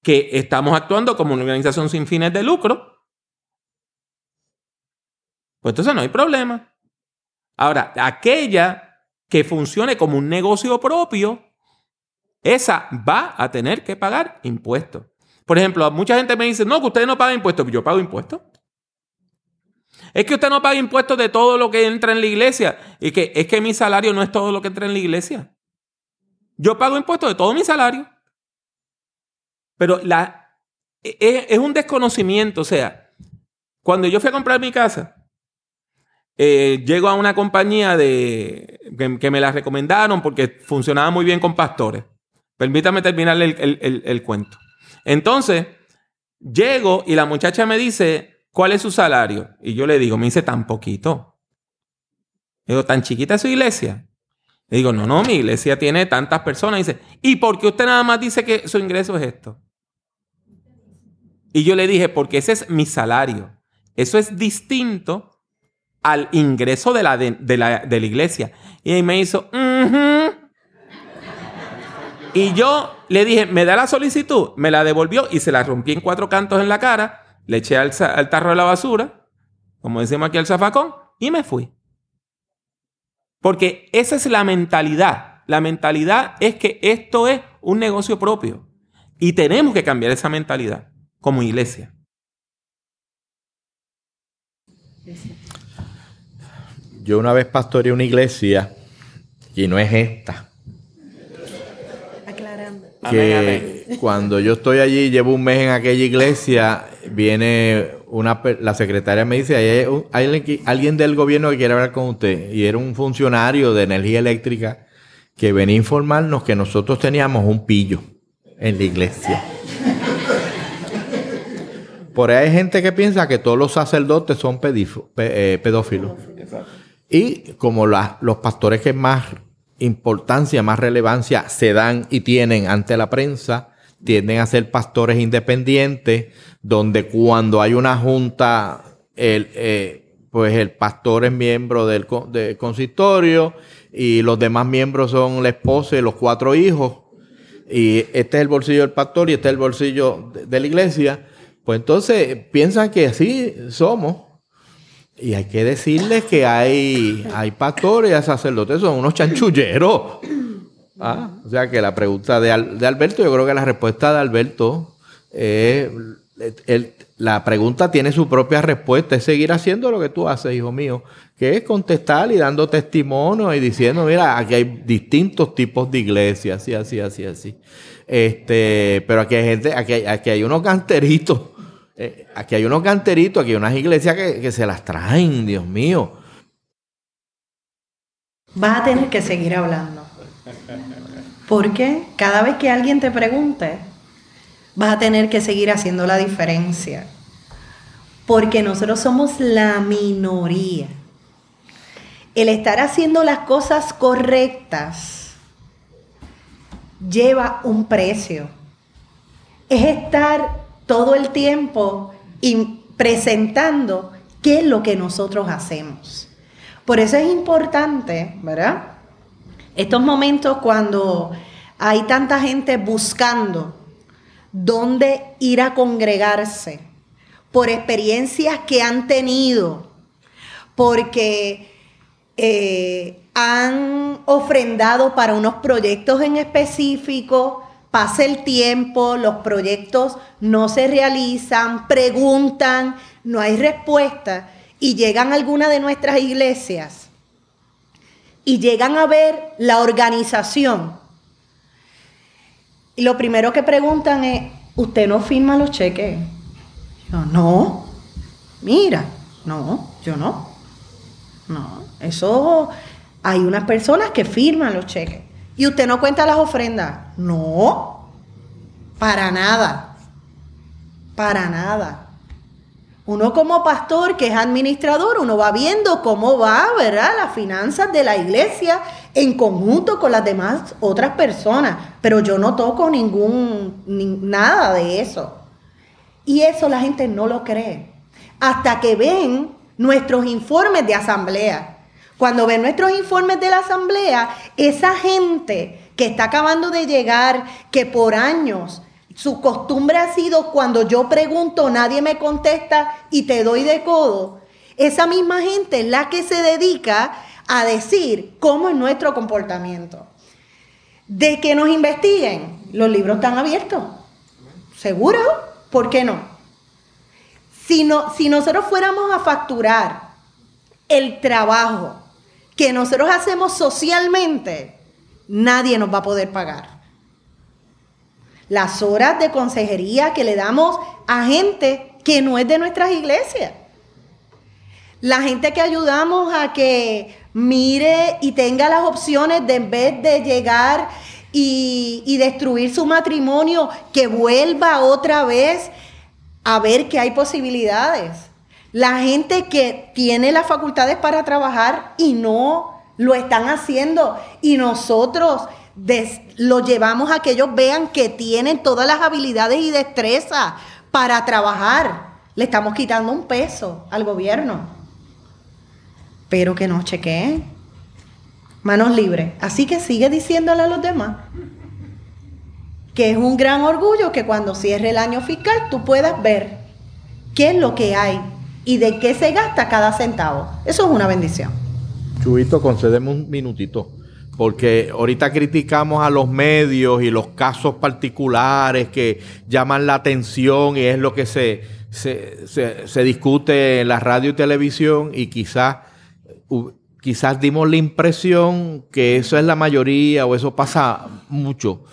que estamos actuando como una organización sin fines de lucro, pues entonces no hay problema. Ahora, aquella que funcione como un negocio propio, esa va a tener que pagar impuestos. Por ejemplo, mucha gente me dice, no, que usted no paga impuestos. Yo pago impuestos. Es que usted no paga impuestos de todo lo que entra en la iglesia. Y que es que mi salario no es todo lo que entra en la iglesia. Yo pago impuestos de todo mi salario. Pero la, es, es un desconocimiento. O sea, cuando yo fui a comprar mi casa, eh, llego a una compañía de, que, me la recomendaron porque funcionaba muy bien con pastores. Permítame terminar el, el- el- el cuento. Entonces, llego y la muchacha me dice, ¿cuál es su salario? Y yo le digo, me dice, tan poquito. Le digo, ¿tan chiquita es su iglesia? Le digo, no, no, mi iglesia tiene tantas personas. Y dice, ¿y por qué usted nada más dice que su ingreso es esto? Y yo le dije, porque ese es mi salario. Eso es distinto al ingreso de la, de, la, de la iglesia. Y ahí me hizo. Y yo le dije, ¿me da la solicitud? Me la devolvió y se la rompí en cuatro cantos en la cara, le eché al, al tarro de la basura, como decimos aquí al zafacón, y me fui. Porque esa es la mentalidad. La mentalidad es que esto es un negocio propio. Y tenemos que cambiar esa mentalidad como iglesia. Yo una vez pastoreé una iglesia, y no es esta, Aclarando. que cuando yo estoy allí, llevo un mes en aquella iglesia, viene una la secretaria me dice, hay, un- hay alguien del gobierno que quiere hablar con usted. Y era un funcionario de energía eléctrica que venía a informarnos que nosotros teníamos un pillo en la iglesia. Por ahí hay gente que piensa que todos los sacerdotes son pedifo- pe- eh, pedófilos. Y como la- los pastores que más importancia, más relevancia se dan y tienen ante la prensa, tienden a ser pastores independientes, donde cuando hay una junta, el, eh, pues el pastor es miembro del, del consistorio y los demás miembros son la esposa y los cuatro hijos. Y este es el bolsillo del pastor y este es el bolsillo de la iglesia. Pues entonces piensan que así somos. Y hay que decirles que hay, hay pastores y hay sacerdotes, son unos chanchulleros. Ah, o sea que la pregunta de, de Alberto, yo creo que la respuesta de Alberto es, el- la pregunta tiene su propia respuesta, es seguir haciendo lo que tú haces, hijo mío, que es contestar y dando testimonio y diciendo, mira, aquí hay distintos tipos de iglesias, así, así, así, así. Este, pero aquí hay gente, aquí hay, aquí hay unos canteritos, eh, aquí hay unos canteritos, aquí hay unas iglesias que, que se las traen, Dios mío. Vas a tener que seguir hablando. Porque cada vez que alguien te pregunte, vas a tener que seguir haciendo la diferencia. Porque nosotros somos la minoría. El estar haciendo las cosas correctas lleva un precio. Es estar todo el tiempo presentando qué es lo que nosotros hacemos. Por eso es importante, ¿verdad? Estos momentos cuando hay tanta gente buscando dónde ir a congregarse, por experiencias que han tenido, porque eh, han ofrendado para unos proyectos en específico, pasa el tiempo, los proyectos no se realizan, preguntan, no hay respuesta y llegan a alguna de nuestras iglesias y llegan a ver la organización. Y lo primero que preguntan es, ¿usted no firma los cheques? Yo, no, mira, no, yo no. No, eso hay unas personas que firman los cheques. ¿Y usted no cuenta las ofrendas? No, para nada, para nada. Uno como pastor que es administrador, uno va viendo cómo va, ¿verdad? Las finanzas de la iglesia en conjunto con las demás otras personas, pero yo no toco ningún, ni- nada de eso. Y eso la gente no lo cree. Hasta que ven nuestros informes de asamblea. Cuando ven nuestros informes de la asamblea, esa gente que está acabando de llegar, que por años su costumbre ha sido cuando yo pregunto, nadie me contesta y te doy de codo, esa misma gente es la que se dedica a decir cómo es nuestro comportamiento. De que nos investiguen, los libros están abiertos. ¿Seguro? ¿Por qué no? Si, no, si nosotros fuéramos a facturar el trabajo que nosotros hacemos socialmente, nadie nos va a poder pagar. Las horas de consejería que le damos a gente que no es de nuestras iglesias. La gente que ayudamos a que mire y tenga las opciones de en vez de llegar y, y destruir su matrimonio, que vuelva otra vez a ver que hay posibilidades. La gente que tiene las facultades para trabajar y no lo están haciendo. Y nosotros lo llevamos a que ellos vean que tienen todas las habilidades y destrezas para trabajar. Le estamos quitando un peso al gobierno. Pero que nos chequeen. Manos libres. Así que sigue diciéndole a los demás que es un gran orgullo que cuando cierre el año fiscal tú puedas ver qué es lo que hay y de qué se gasta cada centavo. Eso es una bendición. Chubito, concedeme un minutito. Porque ahorita criticamos a los medios y los casos particulares que llaman la atención y es lo que se, se, se- se discute en la radio y televisión y quizás quizás dimos la impresión que eso es la mayoría o eso pasa mucho.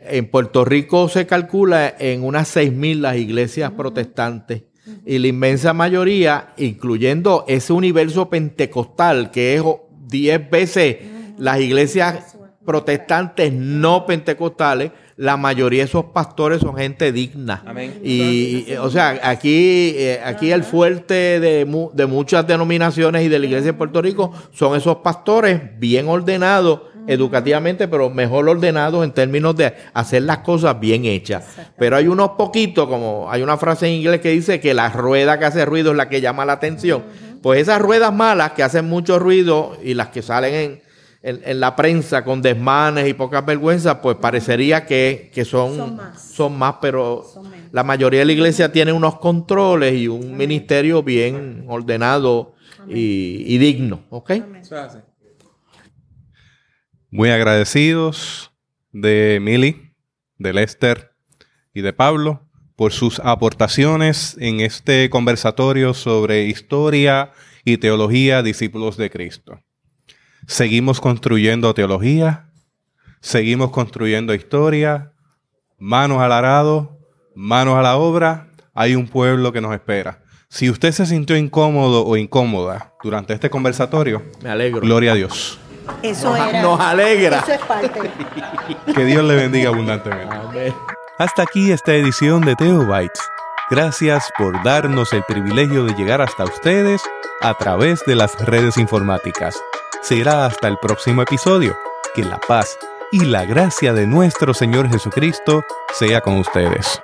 En Puerto Rico se calcula en unas 6.000 las iglesias protestantes y la inmensa mayoría, incluyendo ese universo pentecostal, que es 10 veces las iglesias protestantes no pentecostales, la mayoría de esos pastores son gente digna. Amén. Y, y, o sea, aquí, eh, aquí el fuerte de, mu- de muchas denominaciones y de la iglesia de Puerto Rico son esos pastores bien ordenados educativamente, pero mejor ordenados en términos de hacer las cosas bien hechas. Pero hay unos poquitos, como hay una frase en inglés que dice que la rueda que hace ruido es la que llama la atención. Pues esas ruedas malas que hacen mucho ruido y las que salen en, en, en la prensa con desmanes y pocas vergüenzas, pues parecería que, que son, Son más. son más, pero Son la mayoría de la iglesia tiene unos controles y un ministerio bien ordenado y, y digno. ¿Ok? Muy agradecidos de Mili, de Lester y de Pablo por sus aportaciones en este conversatorio sobre historia y teología discípulos de Cristo. Seguimos construyendo teología, seguimos construyendo historia, manos al arado, manos a la obra, hay un pueblo que nos espera. Si usted se sintió incómodo o incómoda durante este conversatorio, Me alegro. gloria a Dios. Eso Nos- era. nos alegra. Eso es parte. [LAUGHS] Que Dios le bendiga abundantemente. Amén. Hasta aquí esta edición de Teobytes. Gracias por darnos el privilegio de llegar hasta ustedes a través de las redes informáticas. Será hasta el próximo episodio. Que la paz y la gracia de nuestro Señor Jesucristo sea con ustedes.